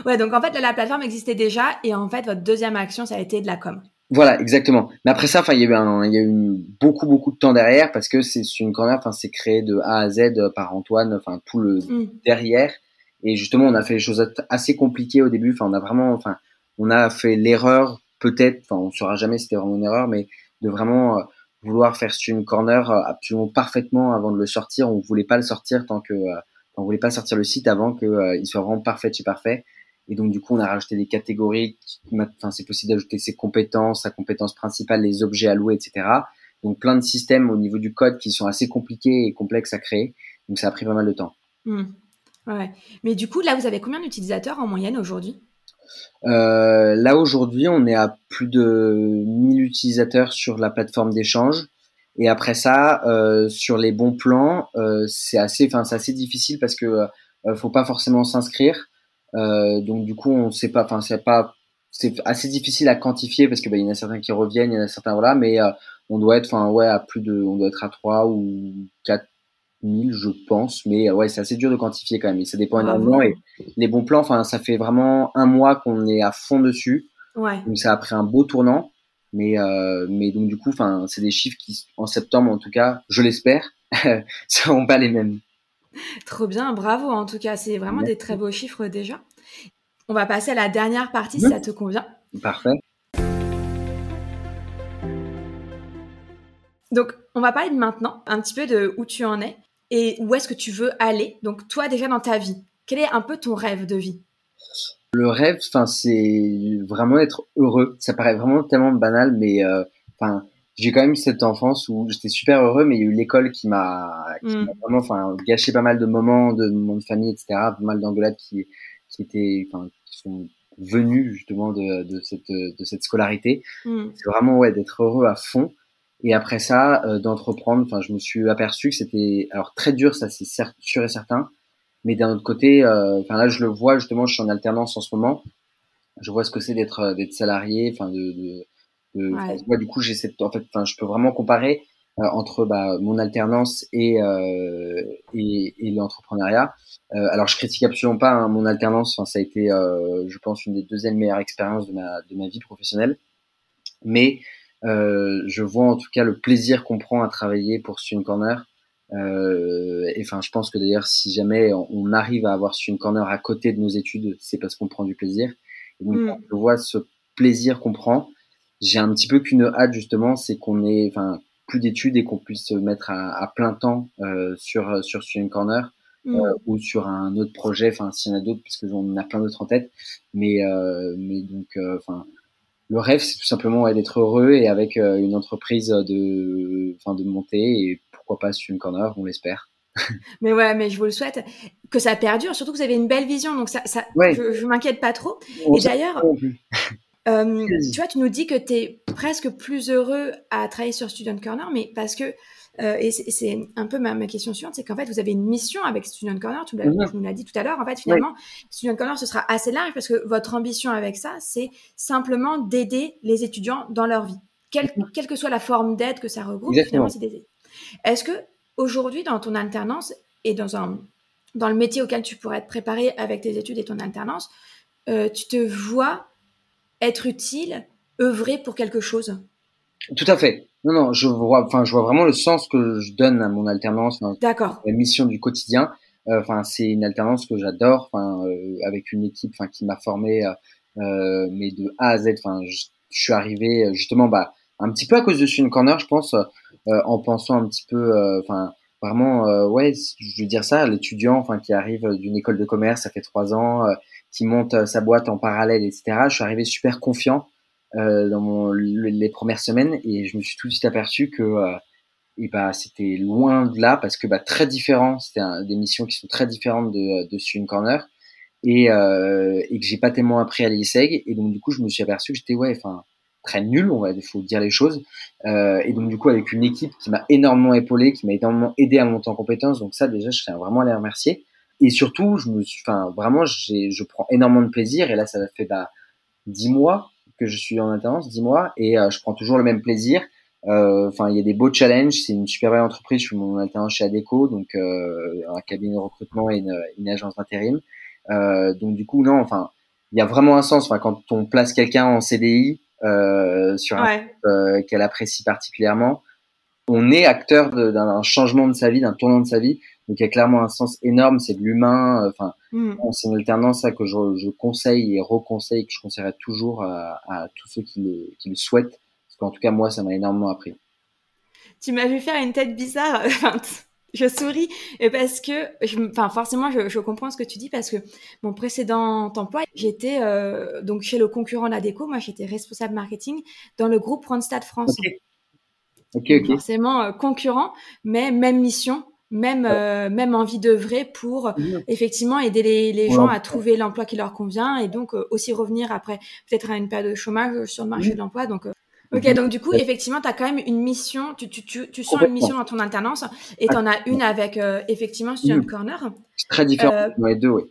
Ouais, donc en fait la plateforme existait déjà et en fait votre deuxième action ça a été de la com. Voilà, exactement. Mais après ça, enfin, il y a eu un, il y a eu beaucoup beaucoup de temps derrière parce que c'est une corner, enfin, c'est créé de A à Z par Antoine, enfin tout le mm. derrière. Et justement, on a fait les choses assez compliquées au début. Enfin, on a vraiment, enfin, on a fait l'erreur peut-être, enfin, on saura jamais si c'était vraiment une erreur, mais de vraiment euh, vouloir faire une corner euh, absolument parfaitement avant de le sortir. On voulait pas le sortir tant que, euh, on voulait pas sortir le site avant que il soit vraiment parfait chez parfait. Et donc du coup, on a rajouté des catégories. Enfin, c'est possible d'ajouter ses compétences, sa compétence principale, les objets alloués, etc. Donc plein de systèmes au niveau du code qui sont assez compliqués et complexes à créer. Donc ça a pris pas mal de temps. Hmm. Ouais. Mais du coup, là, vous avez combien d'utilisateurs en moyenne aujourd'hui? Euh, Là, aujourd'hui, on est à plus de 1000 utilisateurs sur la plateforme d'échange. Et après ça, euh, sur les bons plans, euh, c'est assez, enfin, c'est assez difficile parce que euh, faut pas forcément s'inscrire. Euh, donc du coup, on sait pas, enfin, c'est pas, c'est assez difficile à quantifier parce que bah, il y en a certains qui reviennent, il y en a certains voilà, mais on doit être, enfin, ouais, à plus de, on doit être à 3 ou 4 1000, je pense, mais ouais, c'est assez dur de quantifier quand même. Et ça dépend énormément. Et les bons plans, enfin, ça fait vraiment un mois qu'on est à fond dessus. Ouais. Donc ça a pris un beau tournant. Mais, euh, mais donc du coup, enfin, c'est des chiffres qui, en septembre en tout cas, je l'espère, seront pas les mêmes. Trop bien, bravo en tout cas, c'est vraiment des très beaux chiffres déjà. On va passer à la dernière partie si ça te convient. Parfait. Donc, on va parler de maintenant, un petit peu de où tu en es et où est-ce que tu veux aller. Donc, toi, déjà dans ta vie, quel est un peu ton rêve de vie? Le rêve, enfin, c'est vraiment être heureux. Ça paraît vraiment tellement banal, mais euh, j'ai quand même cette enfance où j'étais super heureux, mais il y a eu l'école qui m'a mm. vraiment, enfin, gâché pas mal de moments de mon famille, etc. Pas mal d'engueulades qui, qui étaient, enfin, qui sont venues justement de, de cette de cette scolarité. Mm. C'est vraiment ouais d'être heureux à fond. Et après ça, euh, d'entreprendre, enfin, je me suis aperçu que c'était alors très dur, ça c'est sûr et certain. Mais d'un autre côté, euh, enfin là, je le vois justement, je suis en alternance en ce moment. Je vois ce que c'est d'être d'être salarié, enfin de, de, ouais. du coup, j'ai cette, en fait, enfin, je peux vraiment comparer entre bah, mon alternance et euh, et, et l'entrepreneuriat. Euh, alors, je critique absolument pas hein, mon alternance. Enfin, ça a été, je pense, une des deuxièmes meilleures expériences de ma de ma vie professionnelle. Mais euh, je vois en tout cas le plaisir qu'on prend à travailler pour Student Corner. Euh, et enfin, je pense que d'ailleurs, si jamais on arrive à avoir Student Corner à côté de nos études, c'est parce qu'on prend du plaisir. Et donc, mm. je vois ce plaisir qu'on prend. J'ai un petit peu qu'une hâte justement, c'est qu'on ait, enfin, plus d'études et qu'on puisse se mettre à, à plein temps euh, sur sur Student Corner. Mm. Euh, ou sur un autre projet, enfin s'il y en a d'autres, parce que j'en a plein d'autres en tête, mais euh, mais donc euh, enfin le rêve, c'est tout simplement d'être heureux et avec euh, une entreprise de, enfin, de monter et pourquoi pas une corner, on l'espère. mais ouais, mais je vous le souhaite que ça perdure. Surtout que vous avez une belle vision, donc ça, ça je, je m'inquiète pas trop. et d'ailleurs, euh, tu vois, tu nous dis que tu es presque plus heureux à travailler sur Student Corner, mais parce que euh, et c'est un peu ma, ma question suivante, c'est qu'en fait, vous avez une mission avec Student Corner, tu nous l'as dit tout à l'heure. En fait, finalement, Student Corner, ce sera assez large parce que votre ambition avec ça, c'est simplement d'aider les étudiants dans leur vie. Quelle, mhm. quelle que soit la forme d'aide que ça regroupe, finalement, c'est d'aider. Est-ce que aujourd'hui, dans ton alternance et dans, un, dans le métier auquel tu pourrais être préparé avec tes études et ton alternance, euh, tu te vois être utile, œuvrer pour quelque chose Tout à fait. Non, non, je vois, enfin, je vois vraiment le sens que je donne à mon alternance. D'accord. La mission du quotidien. Euh, enfin, c'est une alternance que j'adore. Enfin, euh, avec une équipe, enfin, qui m'a formé, euh, mais de A à Z. Enfin, je, suis arrivé justement, bah, un petit peu à cause de Student Corner, je pense, en pensant un petit peu, enfin, vraiment, ouais, je veux dire ça, l'étudiant, enfin, qui arrive d'une école de commerce, ça fait trois ans, qui monte sa boîte en parallèle, etc. Je suis arrivé super confiant euh, dans mon, les premières semaines et je me suis tout de suite aperçu que euh, et bah c'était loin de là parce que bah très différent c'était des missions qui sont très différentes de de Student Corner et euh, que j'ai pas tellement appris à l'ISEG et donc du coup je me suis aperçu que j'étais ouais enfin très nul on va faut dire les choses euh, et donc du coup avec une équipe qui m'a énormément épaulé qui m'a énormément aidé à monter en compétences donc ça déjà je tiens vraiment à les remercier et surtout je me suis enfin vraiment j'ai je prends énormément de plaisir et là ça fait bah dix mois que je suis en alternance, dis-moi, et euh, je prends toujours le même plaisir. Euh, enfin, il y a des beaux challenges. C'est une super belle entreprise. Je suis mon alternance chez Adeco, donc euh, un cabinet de recrutement et une, une agence d'intérim. donc du coup, non, enfin, il y a vraiment un sens. Enfin, quand on place quelqu'un en CDI sur un ouais. qu'elle apprécie particulièrement, on est acteur d'un changement de sa vie, d'un tournant de sa vie. Donc il y a clairement un sens énorme, c'est de l'humain. Euh, enfin, mm. c'est une alternance ça que je, je, conseille et reconseille, que je conseillerais toujours à, à tous ceux qui le, qui le souhaitent. Parce qu'en tout cas moi, ça m'a énormément appris. Tu m'as vu faire une tête bizarre. je souris parce que, enfin forcément, je, comprends ce que tu dis parce que mon précédent emploi, j'étais euh, donc chez le concurrent Ladeco, moi j'étais responsable marketing dans le groupe Randstad France. Forcément euh, concurrent, mais même mission, même euh, même envie d'œuvrer pour effectivement aider les, gens à trouver l'emploi qui leur convient et donc aussi revenir après peut-être à une période de chômage sur le marché de l'emploi. Donc Ok, mhm. donc du coup, effectivement, tu as quand même une mission, tu, tu, tu, tu sens une mission dans ton alternance et tu en as une avec, euh, effectivement, Student Corner. C'est très différent euh, dans les deux, oui.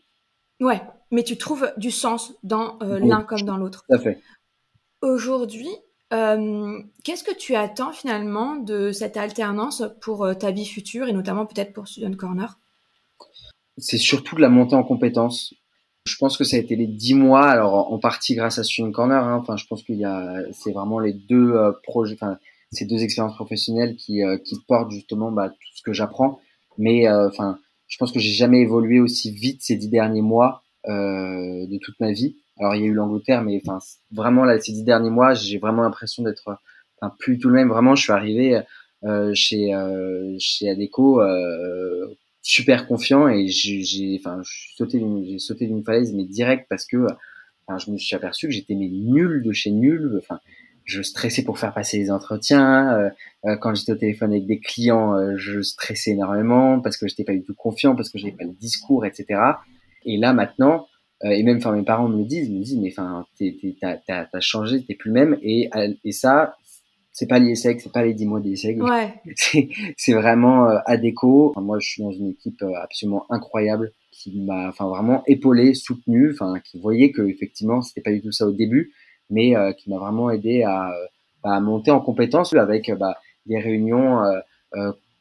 Ouais, mais tu trouves du sens dans euh, l'un comme dans l'autre. Tout à fait. Aujourd'hui, qu'est-ce que tu attends finalement de cette alternance pour ta vie future et notamment peut-être pour Student Corner? C'est surtout de la montée en compétences. Je pense que ça a été les dix mois, alors en partie grâce à Student Corner. Hein, enfin, je pense qu'il y a, c'est vraiment les deux projets, ces deux expériences professionnelles qui, portent justement bah, tout ce que j'apprends. Mais enfin, je pense que j'ai jamais évolué aussi vite ces dix derniers mois de toute ma vie. Alors il y a eu l'Angleterre, mais enfin, vraiment là, ces dix derniers mois, j'ai vraiment l'impression d'être, enfin, plus tout le même. Vraiment, je suis arrivé chez chez Adeco super confiant et j'ai enfin sauté d'une falaise mais direct parce que enfin, je me suis aperçu que j'étais nul de chez nul enfin je stressais pour faire passer les entretiens euh, euh, quand j'étais au téléphone avec des clients euh, je stressais énormément parce que j'étais pas du tout confiant parce que j'avais pas le discours etc et là maintenant et même enfin mes parents me le disent me disent mais enfin t'as changé t'es plus le même et et ça c'est pas l'ISEG, c'est pas les 10 mois d'ISEG. Ouais. C'est vraiment euh, adéco. moi, je suis dans une équipe euh, absolument incroyable qui m'a enfin vraiment épaulé, soutenu, enfin qui voyait que effectivement, c'était pas du tout ça au début, mais euh, qui m'a vraiment aidé à, à, monter en compétence avec bah, des réunions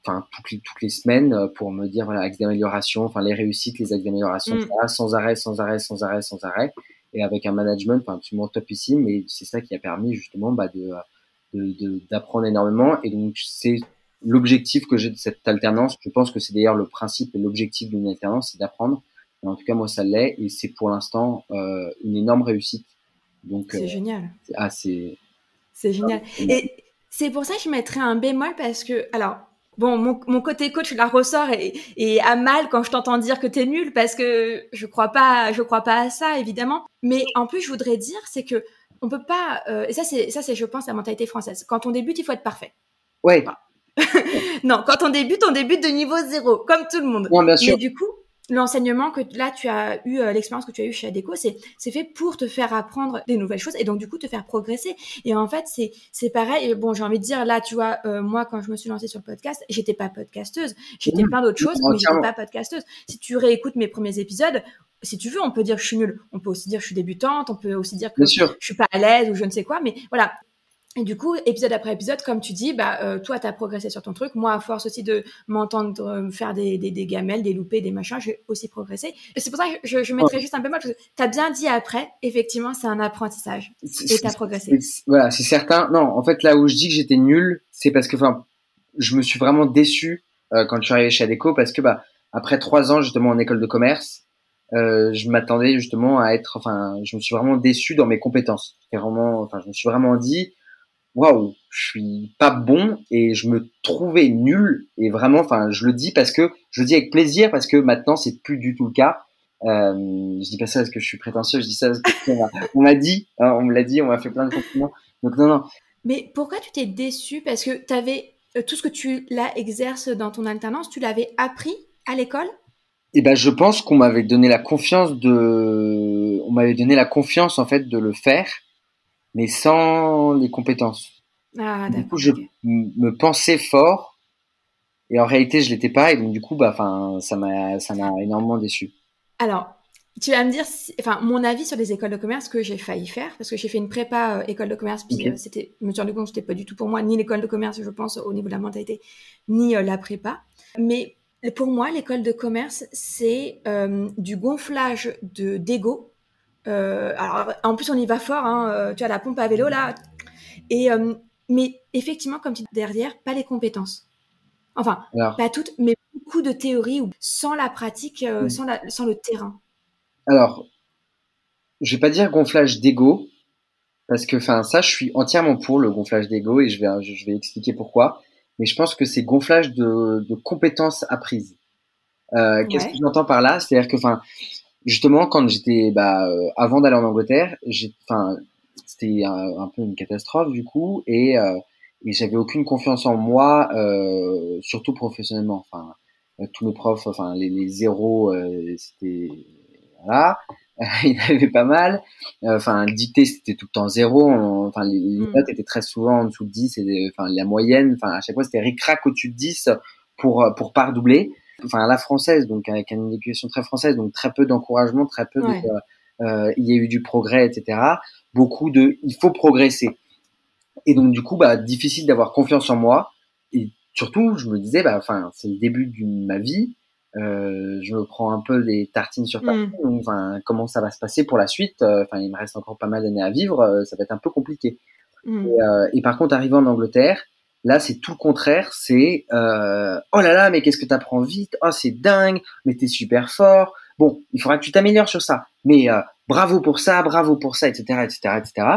enfin toutes les, toutes les semaines pour me dire voilà axes d'amélioration, enfin les réussites, les axes d'amélioration, mm. sans arrêt, sans arrêt, sans arrêt, sans arrêt, et avec un management enfin, absolument topissime. Mais c'est ça qui a permis justement bah, de d'apprendre énormément. Et donc, c'est l'objectif que j'ai de cette alternance. Je pense que c'est d'ailleurs le principe et l'objectif d'une alternance, c'est d'apprendre. En tout cas, moi, ça l'est. Et c'est pour l'instant euh, une énorme réussite. Donc, c'est euh, génial. Ah, c'est. C'est génial. Et c'est pour ça que je mettrais un bémol parce que, alors, bon, mon, mon côté coach la ressort et, et à mal quand je t'entends dire que t'es nul parce que je crois pas, je crois pas à ça évidemment. Mais en plus, je voudrais dire, c'est que on peut pas. Euh, et ça, c'est ça, c'est je pense la mentalité française. Quand on débute, il faut être parfait. Ouais. non, quand on débute, on débute de niveau zéro, comme tout le monde. bien sûr. Mais du coup, l'enseignement que là tu as eu euh, l'expérience que tu as eu chez Adeco c'est c'est fait pour te faire apprendre des nouvelles choses et donc du coup te faire progresser et en fait c'est c'est pareil et bon j'ai envie de dire là tu vois euh, moi quand je me suis lancée sur le podcast j'étais pas podcasteuse j'étais mmh. plein d'autres choses mais j'étais pas podcasteuse si tu réécoutes mes premiers épisodes si tu veux, on peut dire que je suis nulle. On peut aussi dire que je suis débutante. On peut aussi dire que je suis pas à l'aise ou je ne sais quoi. Mais voilà. Et du coup, épisode après épisode, comme tu dis, bah, euh, toi, tu as progressé sur ton truc. Moi, à force aussi de m'entendre euh, faire des, des, des, gamelles, des loupés, des machins, j'ai aussi progressé. C'est pour ça que je, je mettrais juste un peu mal. Tu as bien dit après, effectivement, c'est un apprentissage. Et tu as progressé. Voilà, c'est certain. Non, en fait, là où je dis que j'étais nul, c'est parce que, enfin, je me suis vraiment déçu euh, quand je suis arrivé chez Adeco parce que, bah, après trois ans, justement, en école de commerce, euh, je m'attendais justement à être, enfin, je me suis vraiment déçu dans mes compétences. vraiment, enfin, je me suis vraiment dit, waouh, je suis pas bon et je me trouvais nul. Et vraiment, enfin, je le dis parce que je le dis avec plaisir parce que maintenant c'est plus du tout le cas. Euh, je dis pas ça parce que je suis prétentieux, je dis ça parce qu'on m'a dit, hein, on me l'a dit, on m'a fait plein de compliments. Donc non, non. Mais pourquoi tu t'es déçu Parce que tu avais euh, tout ce que tu là exerces dans ton alternance, tu l'avais appris à l'école? Eh ben, je pense qu'on m'avait donné la confiance de, on m'avait donné la confiance en fait de le faire, mais sans les compétences. Ah, du coup, je me pensais fort et en réalité, je l'étais pas et donc du coup, bah, enfin, ça m'a, ça m'a énormément déçu. Alors, tu vas me dire, enfin, mon avis sur les écoles de commerce que j'ai failli faire, parce que j'ai fait une prépa euh, école de commerce, puis euh, c'était, me suis rendu compte que c'était pas du tout pour moi, ni l'école de commerce, je pense, au niveau de la mentalité, ni euh, la prépa. Mais pour moi, l'école de commerce, c'est du gonflage de d'ego. Euh, alors, en plus, on y va fort. Hein, euh, tu as la pompe à vélo là. Et mais effectivement, comme tu dis derrière, pas les compétences. Enfin, pas toutes, mais beaucoup de théories sans la pratique, sans, la, sans le terrain. Alors, je vais pas dire gonflage d'ego parce que, enfin, ça, je suis entièrement pour le gonflage d'ego et je vais, je vais expliquer pourquoi. mais je pense que c'est gonflage de, de compétences apprises. Euh, Qu'est-ce que j'entends par là? C'est-à-dire que, enfin, justement, quand j'étais, bah, euh, avant d'aller en Angleterre, enfin, c'était un, un, peu une catastrophe du coup, et, euh, et j'avais aucune confiance en moi, euh, surtout professionnellement. Enfin, euh, tous mes profs, enfin, les, les zéros, euh, c'était voilà. il y avait pas mal. Enfin, dictée, c'était tout le temps zéro. Enfin, les, les mm. notes étaient très souvent en dessous de 10. Et, enfin, la moyenne, enfin, à chaque fois, c'était ric-rac au-dessus de 10 pour, pour pas redoubler enfin à la française, donc avec une éducation très française, donc très peu d'encouragement, très peu de, euh, il y a eu du progrès, etc. Beaucoup de, il faut progresser. Et donc du coup, bah difficile d'avoir confiance en moi. Et surtout, je me disais, bah enfin c'est le début de ma vie. Euh, je me prends un peu des tartines sur tartines. Mm. Enfin, comment ça va se passer pour la suite? Euh, Enfin, il me reste encore pas mal d'années à vivre. Euh, ça va être un peu compliqué. Mm. Et, euh, et, par contre, arrivé en Angleterre, Là, c'est tout le contraire. C'est euh, oh là là, mais qu'est-ce que t'apprends vite Oh, c'est dingue, mais t'es super fort. Bon, il faudra que tu t'améliores sur ça. Mais euh, bravo pour ça, bravo pour ça, etc., etc., etc.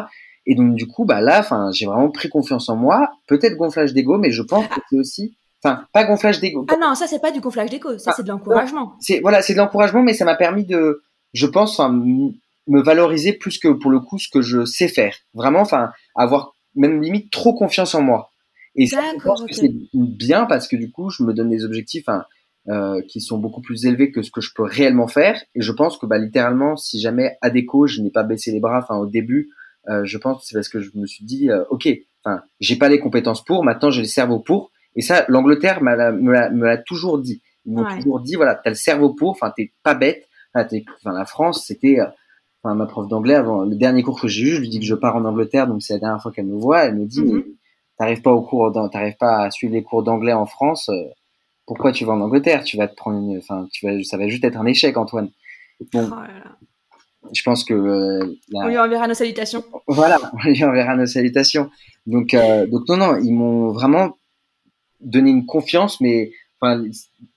Et donc du coup, bah là, enfin, j'ai vraiment pris confiance en moi. Peut-être gonflage d'ego, mais je pense que c'est aussi, enfin, pas gonflage d'ego. Ah non, ça c'est pas du gonflage d'ego, ça c'est de l'encouragement. C'est voilà, c'est de l'encouragement, mais ça m'a permis de, je pense, enfin, me valoriser plus que pour le coup ce que je sais faire. Vraiment, enfin, avoir même limite trop confiance en moi. Et ça, je pense que c'est bien parce que du coup, je me donne des objectifs hein, euh, qui sont beaucoup plus élevés que ce que je peux réellement faire. Et je pense que bah, littéralement, si jamais à déco, je n'ai pas baissé les bras, enfin au début, euh, je pense que c'est parce que je me suis dit, euh, ok, enfin, j'ai pas les compétences pour, maintenant j'ai le cerveau pour. Et ça, l'Angleterre me l'a toujours dit. Ils m'ont toujours dit, voilà, t'as le cerveau pour, enfin, t'es pas bête. Enfin, la France, c'était, euh, enfin, ma prof d'anglais avant le dernier cours que j'ai eu, je lui dis que je pars en Angleterre, donc c'est la dernière fois qu'elle me voit, elle me dit, mm-hmm t'arrives pas au cours, t'arrives pas à suivre les cours d'anglais en France, euh, pourquoi tu vas en Angleterre? Tu vas te prendre une, enfin, tu vas, ça va juste être un échec, Antoine. Bon, oh je pense que euh, on lui enverra nos salutations. Voilà, on lui enverra nos salutations. Donc, euh, donc non, non, ils m'ont vraiment donné une confiance, mais enfin,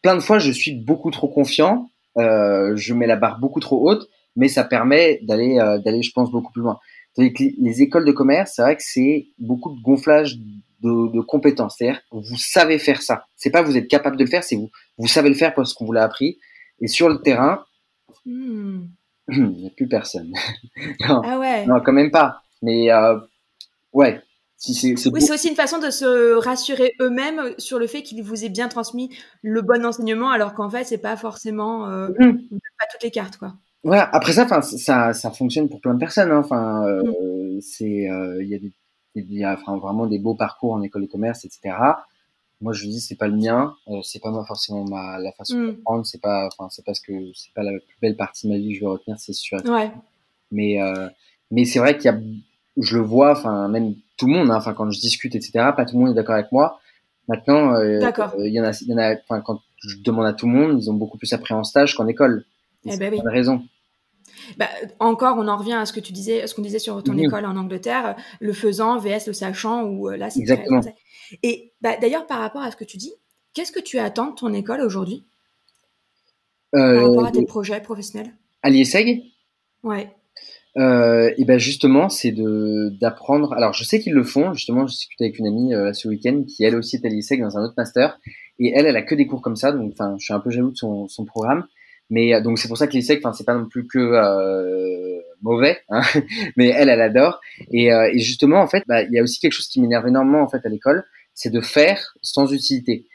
plein de fois, je suis beaucoup trop confiant. je mets la barre beaucoup trop haute, mais ça permet d'aller, d'aller, je pense, beaucoup plus loin les écoles de commerce, c'est vrai que c'est beaucoup de gonflage de, de compétences. C'est-à-dire vous savez faire ça. C'est pas vous êtes capable de le faire, c'est vous vous savez le faire parce qu'on vous l'a appris. Et sur le terrain, hmm. il n'y a plus personne. non, ah ouais. non, quand même pas. Mais euh, ouais. Si c'est, oui, c'est aussi une façon de se rassurer eux-mêmes sur le fait qu'ils vous aient bien transmis le bon enseignement, alors qu'en fait, c'est pas forcément euh, mmh. pas toutes les cartes, quoi. Voilà. Après ça, enfin, ça, ça fonctionne pour plein de personnes. Hein. Enfin, euh, mm. c'est, euh, il y a des, il y a enfin, vraiment des beaux parcours en école de commerce, etc. Moi, je dis, c'est pas le mien. Euh, c'est pas moi forcément ma la façon de mm. prendre. C'est pas, enfin, c'est parce que c'est pas la plus belle partie de ma vie que je vais retenir, c'est sûr. Ouais. Mais, euh, mais c'est vrai qu'il y a, je le vois, enfin, même tout le monde. Hein, enfin, quand je discute, etc. Pas tout le monde est d'accord avec moi. Maintenant, euh, il y en a, il y en a. Enfin, quand je demande à tout le monde, ils ont beaucoup plus appris en stage qu'en école. Eh ben oui. raison. Bah, encore, on en revient à ce que tu disais, ce qu'on disait sur ton école en Angleterre, le faisant vs le sachant, ou euh, là, c'est Exactement. Et bah, d'ailleurs, par rapport à ce que tu dis, qu'est-ce que tu attends de ton école aujourd'hui? Euh, Par rapport à tes projets professionnels? À l'IESEG Ouais. Euh, et ben justement, c'est de d'apprendre. Alors, je sais qu'ils le font. Justement, je discutais avec une amie euh, ce week-end qui elle aussi est à l'IESEG dans un autre master, et elle, elle a que des cours comme ça. Donc, enfin, je suis un peu jaloux de son, son programme. Mais euh, donc c'est pour ça que l'ISEC, enfin c'est pas non plus que euh, mauvais, hein mais elle, elle adore. Et, euh, et justement, en fait, bah, il y a aussi quelque chose qui m'énerve énormément en fait à l'école, c'est de faire sans utilité.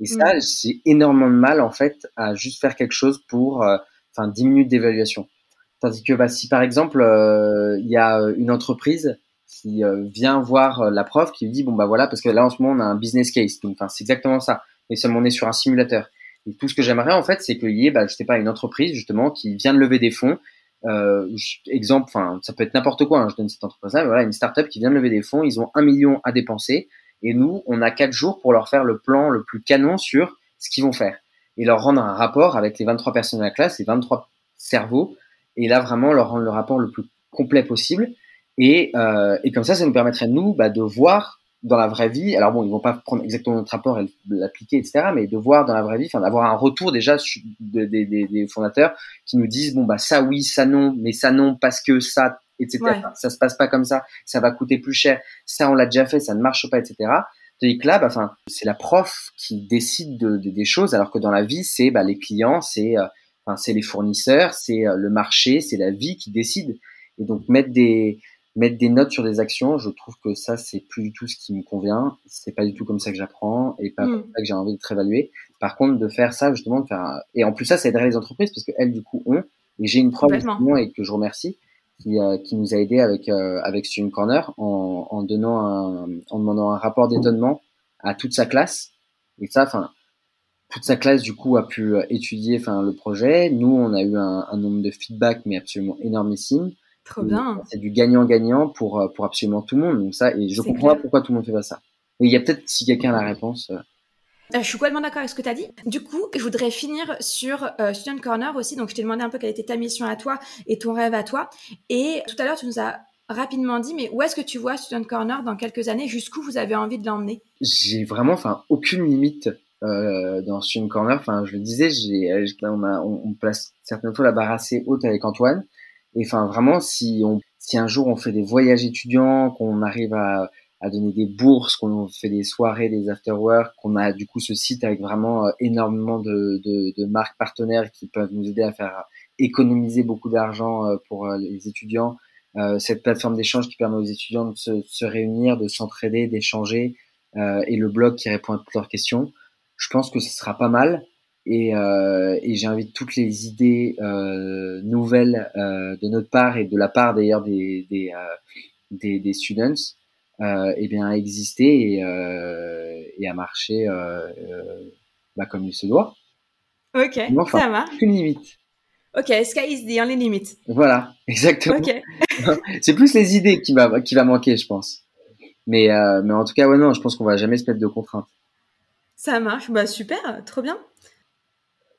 Et ça, mm. c'est énormément de mal en fait à juste faire quelque chose pour, euh, enfin, 10 minutes d'évaluation. Tandis que bah, si par exemple il y a une entreprise qui vient voir la prof, qui lui dit bon bah voilà parce que là en ce moment on a un business case, donc enfin c'est exactement ça. Mais seulement on est sur un simulateur. Et tout ce que j'aimerais en fait, c'est qu'il y ait, bah, je sais pas, une entreprise justement qui vient de lever des fonds. Euh, exemple, enfin, ça peut être n'importe quoi. Hein, je donne cette entreprise-là, mais voilà, une startup qui vient de lever des fonds, ils ont un million à dépenser, et nous, on a quatre jours pour leur faire le plan le plus canon sur ce qu'ils vont faire, et leur rendre un rapport avec les 23 personnes de la classe, les 23 cerveaux, et là vraiment leur rendre le rapport le plus complet possible. Et, euh, et comme ça, ça nous permettrait nous bah, de voir dans la vraie vie, alors bon, ils vont pas prendre exactement notre rapport et l'appliquer, etc., mais de voir dans la vraie vie, enfin d'avoir un retour déjà des, des, des, fondateurs qui nous disent bon bah ça oui, ça non, mais ça non parce que ça, etc. Ça se passe pas comme ça, ça va coûter plus cher, ça on l'a déjà fait, ça ne marche pas, etc. Tandis que là, bah, enfin, c'est la prof qui décide de, des choses, alors que dans la vie, c'est bah, les clients, c'est euh, enfin, c'est les fournisseurs, c'est euh, le marché, c'est la vie qui décide. Et donc mettre des mettre des notes sur des actions, je trouve que ça c'est plus du tout ce qui me convient. C'est pas du tout comme ça que j'apprends et pas comme mm. ça que j'ai envie d'être évalué. Par contre, de faire ça justement, de faire et en plus ça, ça aiderait les entreprises parce que elles du coup ont et j'ai une prof et que je remercie qui, euh, qui nous a aidé avec euh, avec Student Corner en, en donnant un, en demandant un rapport d'étonnement à toute sa classe et ça enfin toute sa classe du coup a pu euh, étudier enfin le projet nous on a eu un, un nombre de feedback mais absolument énormissime trop bien c'est du gagnant gagnant pour pour absolument tout le monde donc ça et je comprends pas pourquoi tout le monde fait pas ça il y a peut-être si quelqu'un a la réponse euh, je suis complètement d'accord avec ce que tu as dit. Du coup, je voudrais finir sur euh, Student Corner aussi. Donc, je t'ai demandé un peu quelle était ta mission à toi et ton rêve à toi. Et tout à l'heure, tu nous as rapidement dit, mais où est-ce que tu vois Student Corner dans quelques années? Jusqu'où vous avez envie de l'emmener? J'ai vraiment, enfin, aucune limite euh, dans Student Corner. Enfin, je le disais, j'ai, on, on, place certaines fois la barre assez haute avec Antoine. Et enfin, vraiment, si on, si un jour on fait des voyages étudiants, qu'on arrive à donner des bourses, qu'on fait des soirées, des afterwork, qu'on a du coup ce site avec vraiment euh, énormément de, de, de, marques partenaires qui peuvent nous aider à faire économiser beaucoup d'argent euh, pour euh, les étudiants. cette plateforme d'échange qui permet aux étudiants de se, se réunir, de s'entraider, d'échanger, et le blog qui répond à toutes leurs questions. Je pense que ce sera pas mal. Et, et j'invite toutes les idées nouvelles de notre part et de la part d'ailleurs des, des, des, des students euh, eh bien, à exister et, euh, et à marcher euh, euh, bah, comme il se doit. Ok, enfin, ça marche. Une limite. Ok, sky is the only limit. Voilà, exactement. Ok. c'est plus les idées qui va, qui va manquer, je pense. Mais, euh, mais en tout cas, ouais, non, je pense qu'on va jamais se mettre de contraintes. Ça marche, bah super, trop bien.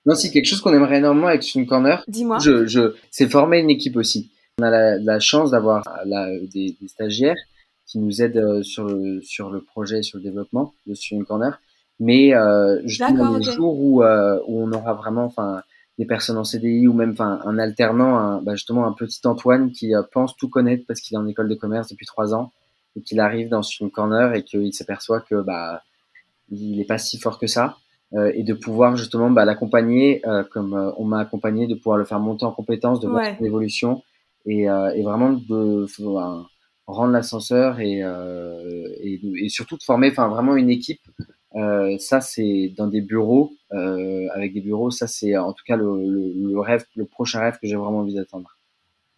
Non, si quelque chose qu'on aimerait énormément avec Student Corner. Dis-moi. Je, je, c'est former une équipe aussi. On a la, la chance d'avoir des, des, stagiaires qui nous aident euh, sur le, sur le projet, sur le développement de Student Corner. Mais euh, justement, les jours où, euh, où on aura vraiment, enfin, des personnes en CDI ou même, enfin, un alternant, un, bah, justement, un petit Antoine qui euh, pense tout connaître parce qu'il est en école de commerce depuis trois ans et qu'il arrive dans Student Corner et qu'il s'aperçoit que, bah, il est pas si fort que ça. Euh, et de pouvoir justement bah, l'accompagner euh, comme euh, on m'a accompagné, de pouvoir le faire monter en compétences, de voir son évolution et, et vraiment de, rendre l'ascenseur et, et, et, surtout de former enfin vraiment une équipe. Ça c'est dans des bureaux avec des bureaux. Ça c'est en tout cas le, le, le, rêve le prochain rêve que j'ai vraiment envie d'atteindre.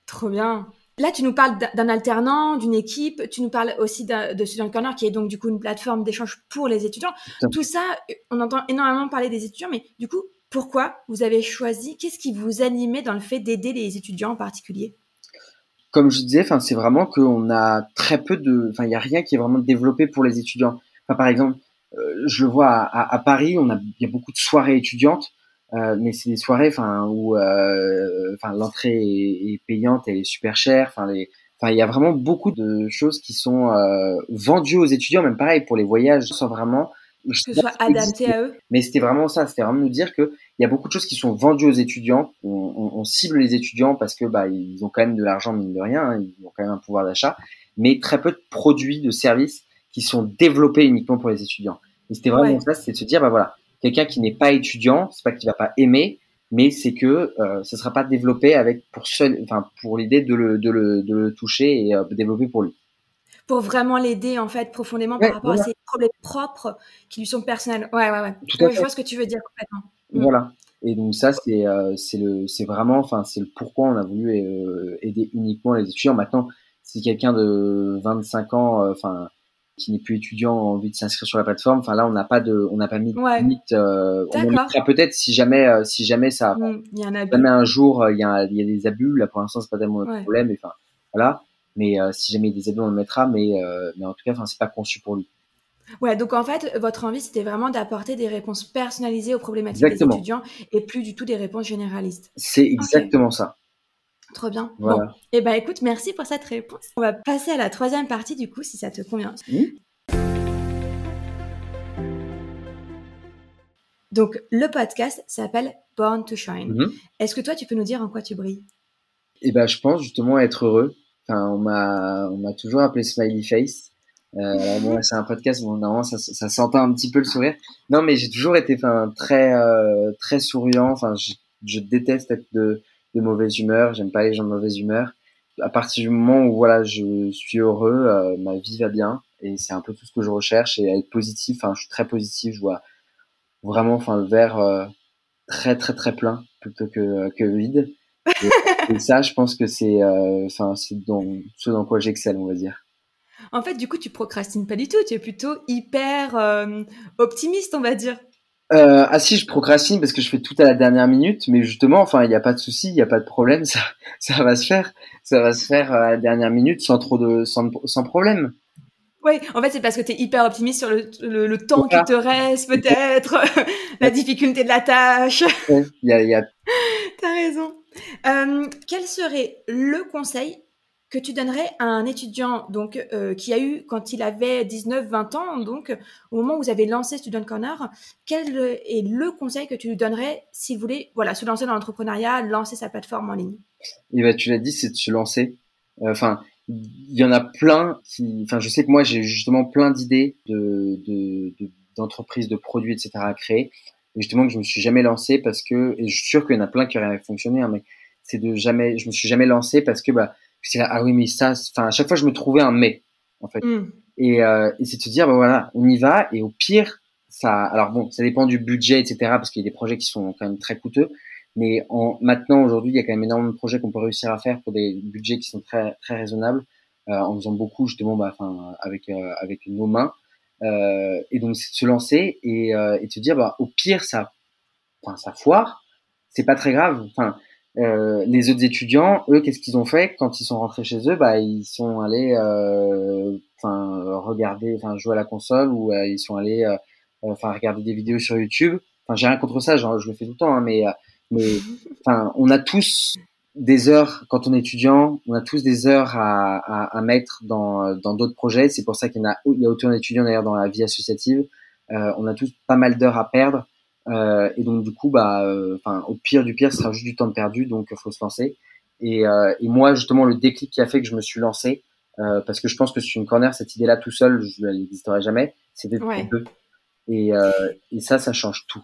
Trop bien Là, tu nous parles d'un alternant, d'une équipe, tu nous parles aussi de Student Corner, qui est donc du coup une plateforme d'échange pour les étudiants. Tout ça, on entend énormément parler des étudiants, mais du coup, pourquoi vous avez choisi, qu'est-ce qui vous animait dans le fait d'aider les étudiants en particulier? Comme je disais, c'est vraiment qu'on a très peu de, enfin, il y a rien qui est vraiment développé pour les étudiants. Par exemple, euh, je le vois à, à, Paris, il y a beaucoup de soirées étudiantes, euh, mais c'est des soirées, enfin, où, euh, enfin, l'entrée est, est, payante, elle est super chère, enfin, les, enfin, il y a vraiment beaucoup de choses qui sont euh, vendues aux étudiants, même pareil pour les voyages, sans vraiment que ce soit adapté à eux. Mais c'était vraiment ça, c'était vraiment nous dire que il y a beaucoup de choses qui sont vendues aux étudiants. On, on, on cible les étudiants parce que bah ils ont quand même de l'argent mine de rien, hein, ils ont quand même un pouvoir d'achat, mais très peu de produits, de services qui sont développés uniquement pour les étudiants. Et c'était vraiment ça, c'était de se dire bah voilà, quelqu'un qui n'est pas étudiant, c'est pas qu'il va pas aimer, mais c'est que euh, ce sera pas développé avec pour seul, enfin pour l'idée de le, de le, de le toucher et euh, développer pour lui pour vraiment l'aider en fait profondément par rapport à ses problèmes propres qui lui sont personnels. Ouais, ouais, ouais. je vois ce que tu veux dire complètement. Mm. Voilà. Et donc ça, c'est euh, c'est le c'est vraiment, enfin c'est le pourquoi on a voulu euh, aider uniquement les étudiants. Maintenant, si quelqu'un de 25 ans, euh, enfin qui n'est plus étudiant a envie de s'inscrire sur la plateforme, enfin là on n'a pas de, on n'a pas mis de limite. on mettra peut-être si jamais si jamais ça, mm, il y a un abus. jamais un jour il y a il y a des abus. Là pour l'instant c'est pas tellement un problème. Enfin voilà. Mais euh, si jamais il y a des abus, on le mettra. Mais, euh, mais en tout cas, enfin, c'est pas conçu pour lui. Ouais, donc en fait, votre envie, c'était vraiment d'apporter des réponses personnalisées aux problématiques des étudiants et plus du tout des réponses généralistes. C'est exactement ça. Trop bien. Bon, et eh ben écoute, merci pour cette réponse. On va passer à la troisième partie du coup, si ça te convient. Donc le podcast s'appelle Born to Shine. Mhm. Est-ce que toi, tu peux nous dire en quoi tu brilles? Eh ben, je pense justement être heureux on m'a, on m'a toujours appelé Smiley Face. Euh, bon, c'est un podcast, bon, normalement ça, ça s'entend un petit peu le sourire. Non, mais j'ai toujours été, enfin, très, euh, très souriant. Enfin, je, je, déteste être de, de mauvaise humeur. J'aime pas les gens de mauvaise humeur. À partir du moment où voilà, je suis heureux, euh, ma vie va bien, et c'est un peu tout ce que je recherche. Et être positif, enfin, je suis très positif. Je vois vraiment, enfin, le verre euh, très, très, très plein plutôt que que vide. Et, ça, je pense que c'est, euh, enfin, c'est dans ce dans quoi j'excelle, on va dire. En fait, du coup, tu procrastines pas du tout. Tu es plutôt hyper euh, optimiste, on va dire. Euh, ah si, je procrastine parce que je fais tout à la dernière minute, mais justement, enfin, il n'y a pas de souci, il n'y a pas de problème, ça, ça va se faire, ça va se faire à la dernière minute sans trop de, sans, sans problème. Oui, en fait, c'est parce que tu es hyper optimiste sur le, le, temps qui te reste, peut-être, la difficulté de la tâche. Il y a, y a... T'as raison. Euh, quel serait le conseil que tu donnerais à un étudiant donc euh, qui a eu quand il avait 19-20 ans donc au moment où vous avez lancé Student Corner quel est le conseil que tu lui donnerais s'il voulait voilà se lancer dans l'entrepreneuriat lancer sa plateforme en ligne? Et eh ben tu l'as dit c'est de se lancer. Euh, enfin il y en a plein qui enfin je sais que moi j'ai justement plein d'idées de d'entreprises de, de, produits etc à créer. Et justement que je me suis jamais lancé parce que et je suis sûr qu'il y en a plein qui auraient fonctionné hein, mais c'est de jamais je me suis jamais lancé parce que bah je ah oui mais ça enfin à chaque fois je me trouvais un mais en fait mm. et, euh, et c'est de se dire bah voilà on y va et au pire ça alors bon ça dépend du budget etc parce qu'il y a des projets qui sont quand même très coûteux mais en maintenant aujourd'hui il y a quand même énormément de projets qu'on peut réussir à faire pour des budgets qui sont très très raisonnables euh, en faisant beaucoup justement bah enfin avec euh, avec nos mains euh, et donc c'est de se lancer et, euh, et de se dire bah au pire ça enfin ça foire c'est pas très grave enfin euh, les autres étudiants, eux, qu'est-ce qu'ils ont fait quand ils sont rentrés chez eux? Bah, ils sont allés, euh, enfin, regarder, enfin, jouer à la console ou euh, ils sont allés, enfin, regarder des vidéos sur YouTube. Enfin, j'ai rien contre ça, genre, je le fais tout le temps, hein, mais, mais, enfin, on a tous des heures quand on est étudiant, on a tous des heures à, à, à mettre dans dans d'autres projets. C'est pour ça qu'il y, a, il y a autant d'étudiants d'ailleurs dans la vie associative. on a tous pas mal d'heures à perdre. Euh, et donc du coup, bah, euh, au pire du pire, ce sera juste du temps perdu, donc il faut se lancer. Et, euh, et, moi, justement, le déclic qui a fait que je me suis lancé, parce que je pense que sur une corner, cette idée-là tout seul, je, elle n'existerait jamais. C'était ouais. deux. Et, et ça, ça change tout.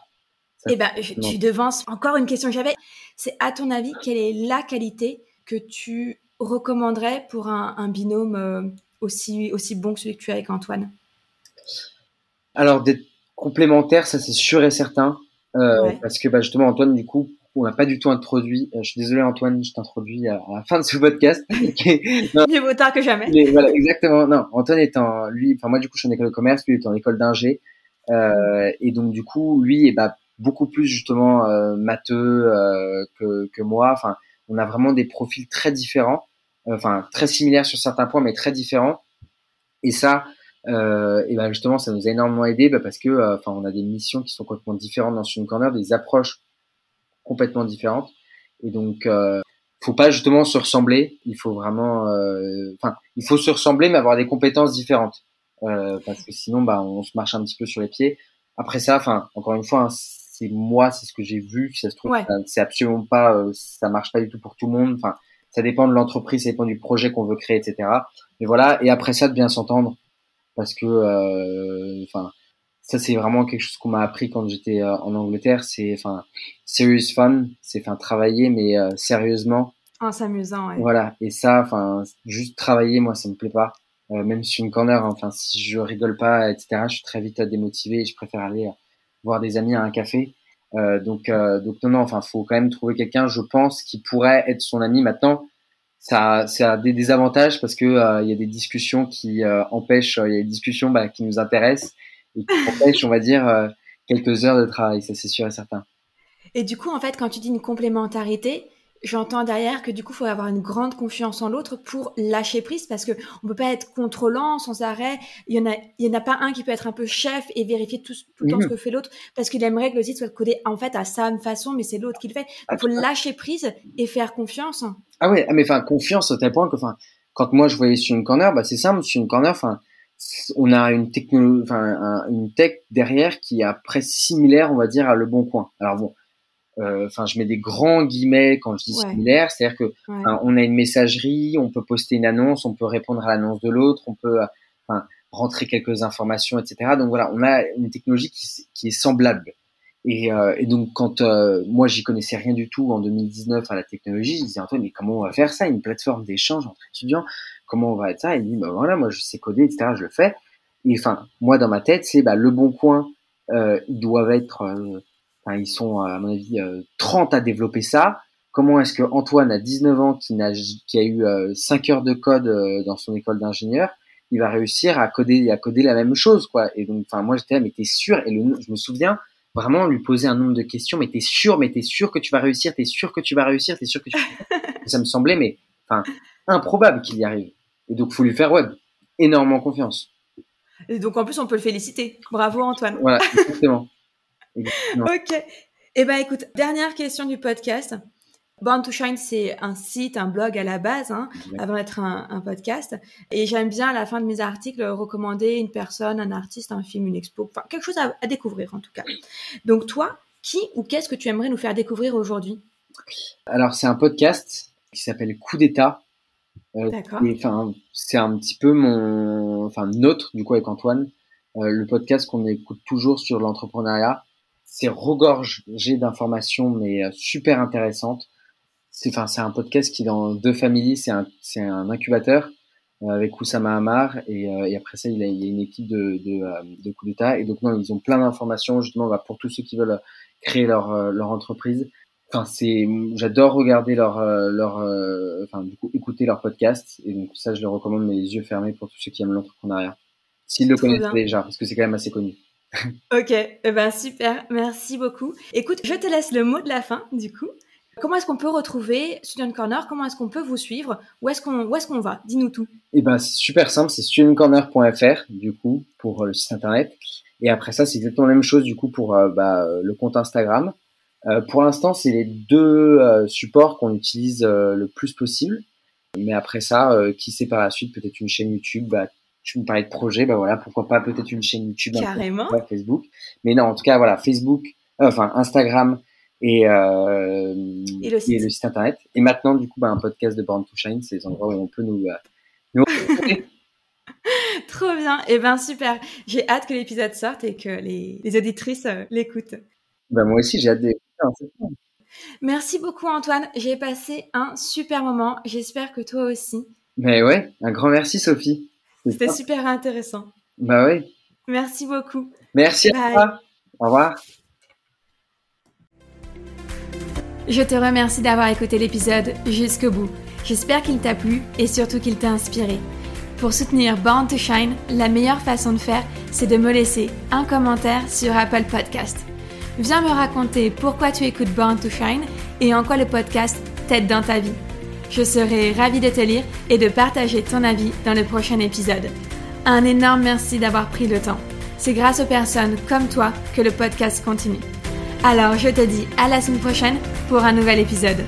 Ça eh ben, tu devances encore une question que j'avais. C'est à ton avis, quelle est la qualité que tu recommanderais pour un, un binôme aussi, aussi bon que celui que tu as avec Antoine? Alors, d'être complémentaire, ça c'est sûr et certain. Euh, Parce que bah, justement, Antoine, du coup, on n'a pas du tout introduit. Euh, je suis désolé, Antoine, je t'introduis à, à, la fin de ce podcast. Mieux vaut tard que jamais. Mais voilà, exactement. Non, Antoine est en lui. Enfin, moi, du coup, je suis en école de commerce, lui est en école d'ingé, euh, et donc du coup, lui est bah, beaucoup plus justement euh, matheux euh, que, que moi. Enfin, on a vraiment des profils très différents, enfin très similaires sur certains points, mais très différents. Et ça, et ben justement, ça nous a énormément aidé bah, parce que, euh, enfin, on a des missions qui sont complètement différentes dans Student Corner, des approches complètement différentes. Et donc, euh, faut pas justement se ressembler. Il faut vraiment, euh, enfin, il faut se ressembler, mais avoir des compétences différentes, euh, parce que sinon, bah, on se marche un petit peu sur les pieds. Après ça, enfin, encore une fois, hein, c'est moi, c'est ce que j'ai vu. Ça se trouve, c'est absolument pas, ça marche pas du tout pour tout le monde. Enfin, ça dépend de l'entreprise, ça dépend du projet qu'on veut créer, etc. Mais voilà. Et après ça, de bien s'entendre parce que euh, enfin ça c'est vraiment quelque chose qu'on m'a appris quand j'étais euh, en Angleterre. C'est enfin serious fun. C'est enfin travailler mais euh, sérieusement. En s'amusant ouais. voilà. Et ça enfin juste travailler moi ça me plaît pas. Même sur une corner hein, enfin si je rigole pas etc je suis très vite démotivé et je préfère aller voir des amis à un café. Donc donc non non enfin faut quand même trouver quelqu'un je pense qui pourrait être son ami maintenant ça, ça a des désavantages parce que euh, il y a des discussions qui euh, empêchent, il y a des discussions bah, qui nous intéressent et qui empêchent, on va dire, quelques heures de travail. Ça, c'est sûr et certain. Et du coup, en fait, quand tu dis une complémentarité, j'entends derrière que du coup, il faut avoir une grande confiance en l'autre pour lâcher prise parce que on peut pas être contrôlant sans arrêt. Il y en a, il y en a pas un qui peut être un peu chef et vérifier tout, tout le temps ce que fait l'autre parce qu'il aimerait que le site soit codé en fait à sa façon, mais c'est l'autre qui le fait. Il faut lâcher prise et faire confiance. Ah ouais, ah, mais enfin confiance au tel point que enfin quand moi je voyais sur une corner, bah c'est simple, sur une corner, enfin on a une technologie, enfin une tech derrière qui est après similaire, on va dire, à le bon coin. Alors bon, euh, enfin je mets des grands guillemets quand je dis similaire, c'est-à-dire que on a une messagerie, on peut poster une annonce, on peut répondre à l'annonce de l'autre, on peut rentrer quelques informations, etc. Donc voilà, on a une technologie qui, qui est semblable. Et, euh, et donc quand euh, moi j'y connaissais rien du tout en 2019 à la technologie, je disais Antoine mais comment on va faire ça, une plateforme d'échange entre étudiants, comment on va être ça? Il me dit bah voilà moi je sais coder etc. Je le fais. Et enfin moi dans ma tête c'est bah le bon coin euh, ils doivent être, euh, enfin ils sont à mon avis 30 à développer ça. Comment est-ce que Antoine à 19 ans qui, a, qui a eu 5 heures de code dans son école d'ingénieur, il va réussir à coder à coder la même chose quoi. Et donc enfin moi j'étais là mais t'es sûr? Et le, je me souviens vraiment lui poser un nombre de questions, mais t'es sûr, mais t'es sûr que tu vas réussir, t'es sûr que tu vas réussir, t'es sûr que tu Ça me semblait, mais enfin, improbable qu'il y arrive. Et donc, faut lui faire web. Énormément confiance. Et donc, en plus, on peut le féliciter. Bravo, Antoine. Voilà, exactement. Ok. Eh ben, écoute, dernière question du podcast. Born to Shine, c'est un site, un blog à la base, hein, avant d'être un, podcast. Et j'aime bien à la fin de mes articles recommander une personne, un artiste, un film, une expo, enfin quelque chose à, découvrir en tout cas. Donc toi, qui ou qu'est-ce que tu aimerais nous faire découvrir aujourd'hui? Alors c'est un podcast qui s'appelle Coup d'État. Euh, D'accord. Enfin, c'est un petit peu mon, enfin notre du coup avec Antoine, euh, le podcast qu'on écoute toujours sur l'entrepreneuriat. C'est regorgé d'informations mais euh, super intéressantes. C'est enfin c'est un podcast qui dans deux familles c'est un c'est un incubateur euh, avec Oussama Hamar et, euh, et après ça il, a, il y a une équipe de de, euh, de coup d'état. Et donc non ils ont plein d'informations justement bah, pour tous ceux qui veulent créer leur leur entreprise. Enfin c'est j'adore regarder leur leur enfin du coup écouter leur podcast. Et donc ça je le recommande mes yeux fermés pour tous ceux qui aiment l'entrepreneuriat. S'ils le connaissent déjà parce que c'est quand même assez connu ok eh ben super merci beaucoup écoute je te laisse le mot de la fin du coup Comment est-ce qu'on peut retrouver Student Corner? Comment est-ce qu'on peut vous suivre? Où est-ce qu'on est va? Dis-nous tout. Eh ben, c'est super simple, c'est studentcorner.fr du coup pour euh, le site internet. Et après ça, c'est exactement la même chose du coup pour euh, bah, le compte Instagram. Euh, pour l'instant, c'est les deux supports qu'on utilise le plus possible. Mais après ça, qui sait par la suite peut-être une chaîne YouTube bah, tu me parlais de projet, bah voilà, pourquoi pas peut-être une chaîne YouTube, Carrément. Facebook. Mais non, en tout cas, voilà, Facebook, enfin Instagram et, euh, et, le et, le site internet. Et maintenant, du coup, bah, un podcast de Born to Shine, c'est les endroits où on peut nous, euh, nous Trop bien, et eh ben super. J'ai hâte que l'épisode sorte et que les, les auditrices euh, l'écoutent. Bah, moi aussi, j'ai hâte d'écouter. Hein, Merci beaucoup Antoine, j'ai passé un super moment. J'espère que toi aussi. Mais ouais, un grand merci Sophie. C'était super intéressant. Bah ouais. Merci beaucoup. Merci à toi. Au revoir. Je te remercie d'avoir écouté l'épisode jusqu'au bout. J'espère qu'il t'a plu et surtout qu'il t'a inspiré. Pour soutenir Born to Shine, la meilleure façon de faire, c'est de me laisser un commentaire sur Apple Podcast. Viens me raconter pourquoi tu écoutes Born to Shine et en quoi le podcast t'aide dans ta vie. Je serai ravie de te lire et de partager ton avis dans le prochain épisode. Un énorme merci d'avoir pris le temps. C'est grâce aux personnes comme toi que le podcast continue. Alors je te dis à la semaine prochaine pour un nouvel épisode.